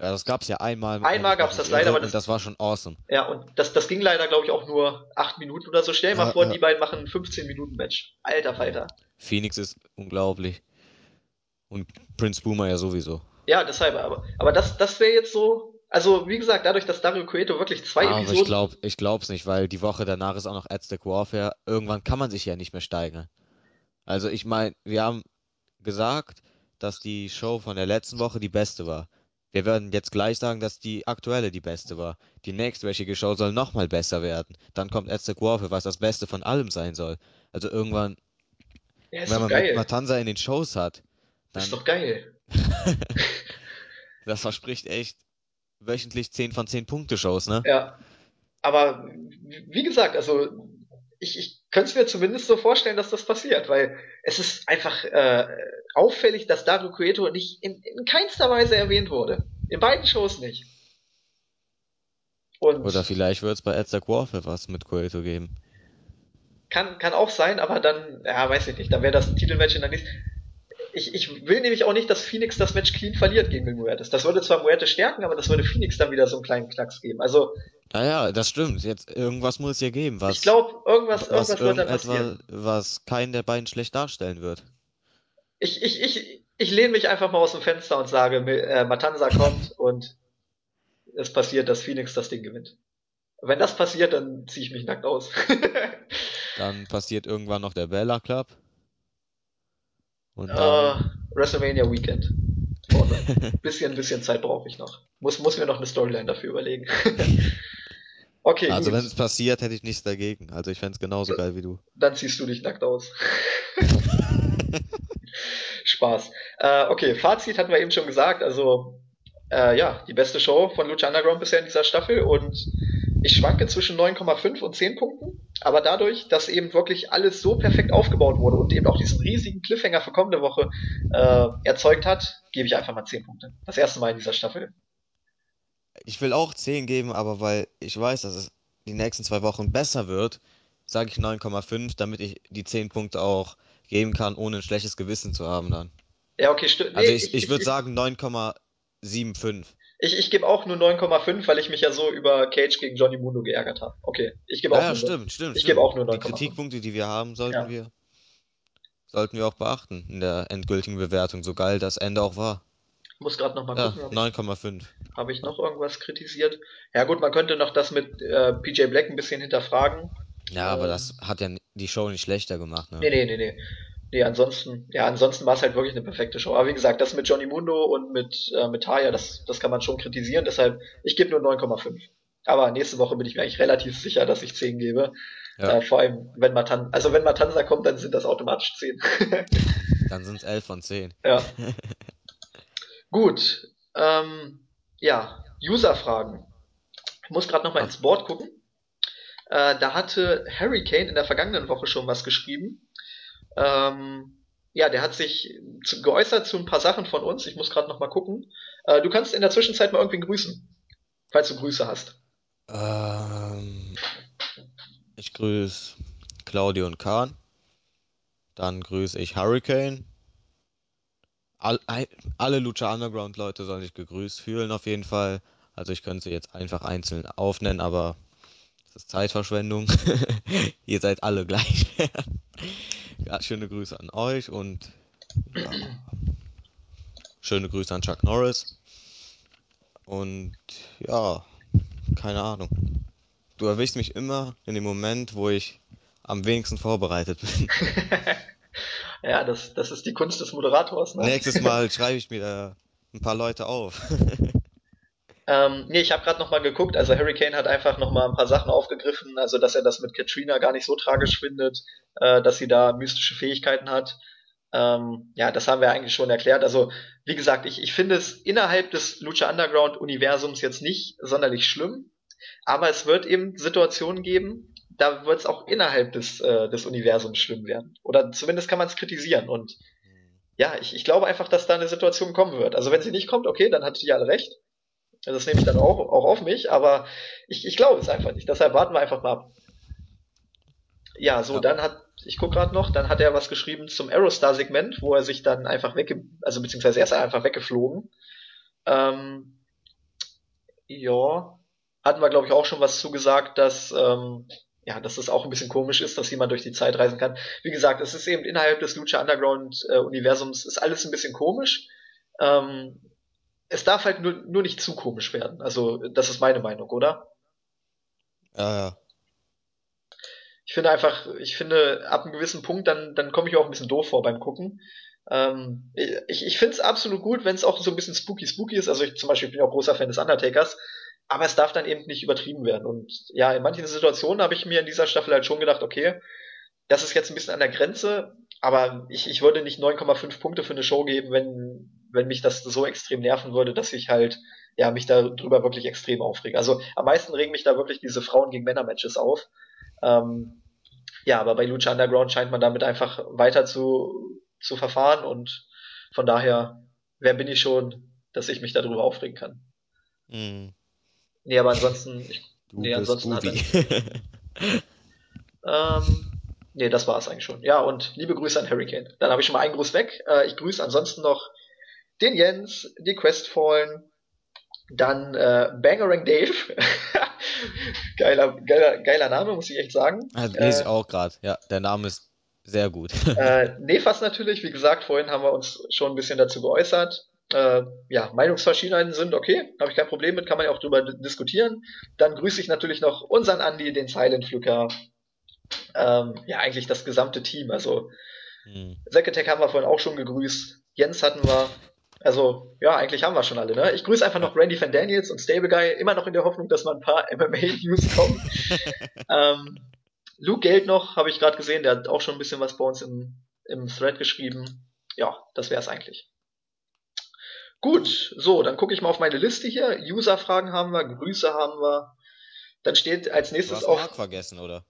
Ja, das gab's ja einmal. Einmal gab's das leider, aber das, das war schon awesome. Ja, und das, das ging leider, glaube ich, auch nur acht Minuten oder so. Stell dir ja, mal vor, ja. die beiden machen ein 15 Minuten Match. Alter Falter. Phoenix ist unglaublich. Und Prince Boomer ja sowieso. Ja, deshalb, aber, aber das, das wäre jetzt so. Also, wie gesagt, dadurch, dass Dario Cueto wirklich zwei aber Episoden. Ich glaube, ich glaub's nicht, weil die Woche danach ist auch noch Aztec Warfare. Irgendwann kann man sich ja nicht mehr steigern. Also, ich meine, wir haben gesagt, dass die Show von der letzten Woche die beste war. Wir werden jetzt gleich sagen, dass die aktuelle die beste war. Die nächstwöchige Show soll nochmal besser werden. Dann kommt Aztec Warfare, was das Beste von allem sein soll. Also irgendwann, ja, wenn man geil. Matanza in den Shows hat, dann... Ist doch geil. [LAUGHS] das verspricht echt wöchentlich 10 von 10 Punkte Shows, ne? Ja. Aber wie gesagt, also ich, ich könnte es mir zumindest so vorstellen, dass das passiert, weil es ist einfach äh, auffällig, dass Dario Cueto nicht in, in keinster Weise erwähnt wurde. In beiden Shows nicht. Und Oder vielleicht wird es bei Aztec Warfare was mit Cueto geben. Kann, kann auch sein, aber dann, ja, weiß ich nicht, dann wäre das ein Titelmatch in der nächsten. Ich, ich will nämlich auch nicht, dass Phoenix das Match clean verliert gegen Muertes. Das würde zwar Muertes stärken, aber das würde Phoenix dann wieder so einen kleinen Knacks geben. Also Ah ja, das stimmt. Jetzt irgendwas muss es ja geben, was. Ich glaube, irgendwas, was irgendwas wird da passieren. Was keinen der beiden schlecht darstellen wird. Ich, ich, ich, ich lehne mich einfach mal aus dem Fenster und sage, äh, Matanza kommt [LAUGHS] und es passiert, dass Phoenix das Ding gewinnt. Wenn das passiert, dann ziehe ich mich nackt aus. [LAUGHS] [LAUGHS] dann passiert irgendwann noch der Bella Club. Und dann... Uh, WrestleMania Weekend. bisschen, bisschen Zeit brauche ich noch. Muss, muss mir noch eine Storyline dafür überlegen. Okay. Also wenn es passiert, hätte ich nichts dagegen. Also ich fände es genauso geil wie du. Dann ziehst du dich nackt aus. [LAUGHS] Spaß. Äh, okay, Fazit hatten wir eben schon gesagt. Also äh, ja, die beste Show von Lucha Underground bisher in dieser Staffel und ich schwanke zwischen 9,5 und 10 Punkten, aber dadurch, dass eben wirklich alles so perfekt aufgebaut wurde und eben auch diesen riesigen Cliffhanger für kommende Woche äh, erzeugt hat, gebe ich einfach mal 10 Punkte. Das erste Mal in dieser Staffel. Ich will auch 10 geben, aber weil ich weiß, dass es die nächsten zwei Wochen besser wird, sage ich 9,5, damit ich die 10 Punkte auch geben kann, ohne ein schlechtes Gewissen zu haben dann. Ja, okay, stimmt. Also nee, also ich, ich, ich würde sagen 9,75. Ich, ich gebe auch nur 9,5, weil ich mich ja so über Cage gegen Johnny Mundo geärgert habe. Okay, ich gebe auch ja, nur stimmt, stimmt. Ich gebe auch nur 9,5. Die Kritikpunkte, die wir haben, sollten ja. wir sollten wir auch beachten in der endgültigen Bewertung, so geil das Ende auch war. Muss gerade nochmal ja, gucken. 9,5. Habe ich noch irgendwas kritisiert? Ja gut, man könnte noch das mit äh, PJ Black ein bisschen hinterfragen. Ja, aber ähm, das hat ja die Show nicht schlechter gemacht, ne? Nee, nee, nee, nee. Nee, ansonsten, ja, ansonsten war es halt wirklich eine perfekte Show. Aber wie gesagt, das mit Johnny Mundo und mit, äh, mit Taya, das, das kann man schon kritisieren. Deshalb, ich gebe nur 9,5. Aber nächste Woche bin ich mir eigentlich relativ sicher, dass ich 10 gebe. Ja. Äh, vor allem, wenn Matan also wenn Matanza kommt, dann sind das automatisch 10. dann sind es 11 von 10. Ja. [LAUGHS] Gut. Ähm, ja, User-Fragen. Ich muss gerade nochmal ins Board gucken. Äh, da hatte Harry Kane in der vergangenen Woche schon was geschrieben. Ähm, ja, der hat sich zu, geäußert zu ein paar Sachen von uns. Ich muss gerade noch mal gucken. Äh, du kannst in der Zwischenzeit mal irgendwie grüßen, falls du Grüße hast. Ähm, ich grüße Claudio und Kahn. Dann grüße ich Hurricane. All, alle Lucha Underground Leute sollen sich gegrüßt fühlen auf jeden Fall. Also ich könnte sie jetzt einfach einzeln aufnennen, aber das ist Zeitverschwendung. [LAUGHS] Ihr seid alle gleich. [LAUGHS] ja, schöne Grüße an euch und ja, schöne Grüße an Chuck Norris. Und ja, keine Ahnung. Du erwischst mich immer in dem Moment, wo ich am wenigsten vorbereitet bin. [LAUGHS] ja, das, das ist die Kunst des Moderators. Ne? Nächstes [LAUGHS] Mal schreibe ich mir da ein paar Leute auf. [LAUGHS] ähm, nee, ich habe gerade nochmal geguckt. Also Hurricane hat einfach nochmal ein paar Sachen aufgegriffen. Also, dass er das mit Katrina gar nicht so tragisch findet, äh, dass sie da mystische Fähigkeiten hat. Ähm, ja, das haben wir eigentlich schon erklärt. Also, wie gesagt, ich, ich finde es innerhalb des Lucha Underground Universums jetzt nicht sonderlich schlimm. Aber es wird eben Situationen geben, da wird es auch innerhalb des, äh, des Universums schlimm werden. Oder zumindest kann man es kritisieren. Und ja, ich, ich glaube einfach, dass da eine Situation kommen wird. Also wenn sie nicht kommt, okay, dann hat sie alle recht. Das nehme ich dann auch, auch auf mich, aber ich, ich glaube es einfach nicht. Deshalb warten wir einfach mal ab. Ja, so, ja. dann hat, ich guck gerade noch, dann hat er was geschrieben zum Aerostar-Segment, wo er sich dann einfach wegge, also beziehungsweise er ist einfach weggeflogen. Ähm, ja, hatten wir, glaube ich, auch schon was zugesagt, dass, ähm, ja, dass das auch ein bisschen komisch ist, dass jemand durch die Zeit reisen kann. Wie gesagt, es ist eben innerhalb des Lucha Underground äh, Universums ist alles ein bisschen komisch. Ähm, es darf halt nur, nur nicht zu komisch werden. Also, das ist meine Meinung, oder? Ja, ja. Ich finde einfach, ich finde, ab einem gewissen Punkt, dann, dann komme ich auch ein bisschen doof vor beim Gucken. Ähm, ich ich finde es absolut gut, wenn es auch so ein bisschen spooky spooky ist. Also ich zum Beispiel bin auch großer Fan des Undertakers aber es darf dann eben nicht übertrieben werden. Und ja, in manchen Situationen habe ich mir in dieser Staffel halt schon gedacht, okay, das ist jetzt ein bisschen an der Grenze, aber ich, ich würde nicht 9,5 Punkte für eine Show geben, wenn, wenn mich das so extrem nerven würde, dass ich halt, ja, mich darüber wirklich extrem aufrege. Also am meisten regen mich da wirklich diese Frauen gegen Männer Matches auf. Ähm, ja, aber bei Lucha Underground scheint man damit einfach weiter zu, zu verfahren und von daher, wer bin ich schon, dass ich mich darüber aufregen kann. Mhm. Nee, aber ansonsten. Ich, du nee, ansonsten hat er. ähm, nee, das war es eigentlich schon. Ja, und liebe Grüße an Hurricane. Dann habe ich schon mal einen Gruß weg. Äh, ich grüße ansonsten noch den Jens, die Questfallen, dann äh, Bangerang Dave. [LAUGHS] geiler, geiler, geiler Name, muss ich echt sagen. Also, lese ich äh, auch gerade. Ja, der Name ist sehr gut. [LAUGHS] äh, Nefas natürlich, wie gesagt, vorhin haben wir uns schon ein bisschen dazu geäußert äh, ja, Meinungsverschiedenheiten sind, okay, habe ich kein Problem mit, kann man ja auch drüber diskutieren. Dann grüße ich natürlich noch unseren Andi, den Silent Fluker, ähm, ja, eigentlich das gesamte Team. Also hm. Seketech haben wir vorhin auch schon gegrüßt, Jens hatten wir, also ja, eigentlich haben wir schon alle. Ne? Ich grüße einfach noch Randy Van Daniels und Stable Guy, immer noch in der Hoffnung, dass mal ein paar [LAUGHS] MMA-News kommen. [LAUGHS] ähm, Luke Geld noch, habe ich gerade gesehen, der hat auch schon ein bisschen was bei uns im, im Thread geschrieben. Ja, das wäre es eigentlich. Gut, so, dann gucke ich mal auf meine Liste hier. User-Fragen haben wir, Grüße haben wir. Dann steht als nächstes auch. Mark vergessen, oder?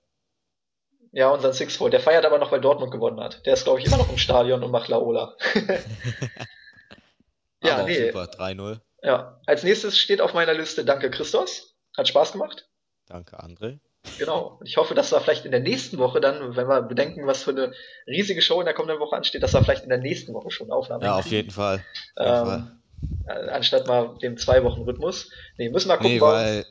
Ja, unseren Sixfold. Der feiert aber noch, weil Dortmund gewonnen hat. Der ist, glaube ich, immer noch im Stadion und macht Laola. [LAUGHS] [LAUGHS] ja, aber nee. Super, 3-0. Ja, als nächstes steht auf meiner Liste Danke Christos. Hat Spaß gemacht. Danke André. Genau. Und ich hoffe, dass wir vielleicht in der nächsten Woche dann, wenn wir bedenken, was für eine riesige Show in der kommenden Woche ansteht, dass wir vielleicht in der nächsten Woche schon Aufnahmen Ja, auf jeden Fall. Auf jeden ähm, Fall. Äh, anstatt mal dem Zwei-Wochen-Rhythmus. Nee, müssen wir gucken. Nee, weil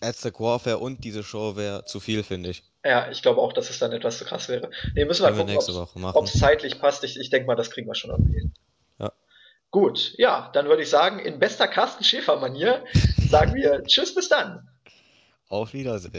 Aztec Warfare und diese Show wäre zu viel, finde ich. Ja, ich glaube auch, dass es dann etwas zu krass wäre. Nee, müssen wir Können gucken, ob es zeitlich passt. Ich, ich denke mal, das kriegen wir schon irgendwie Ja. Gut, ja, dann würde ich sagen, in bester Carsten Schäfer-Manier sagen wir [LAUGHS] Tschüss, bis dann. Auf Wiedersehen.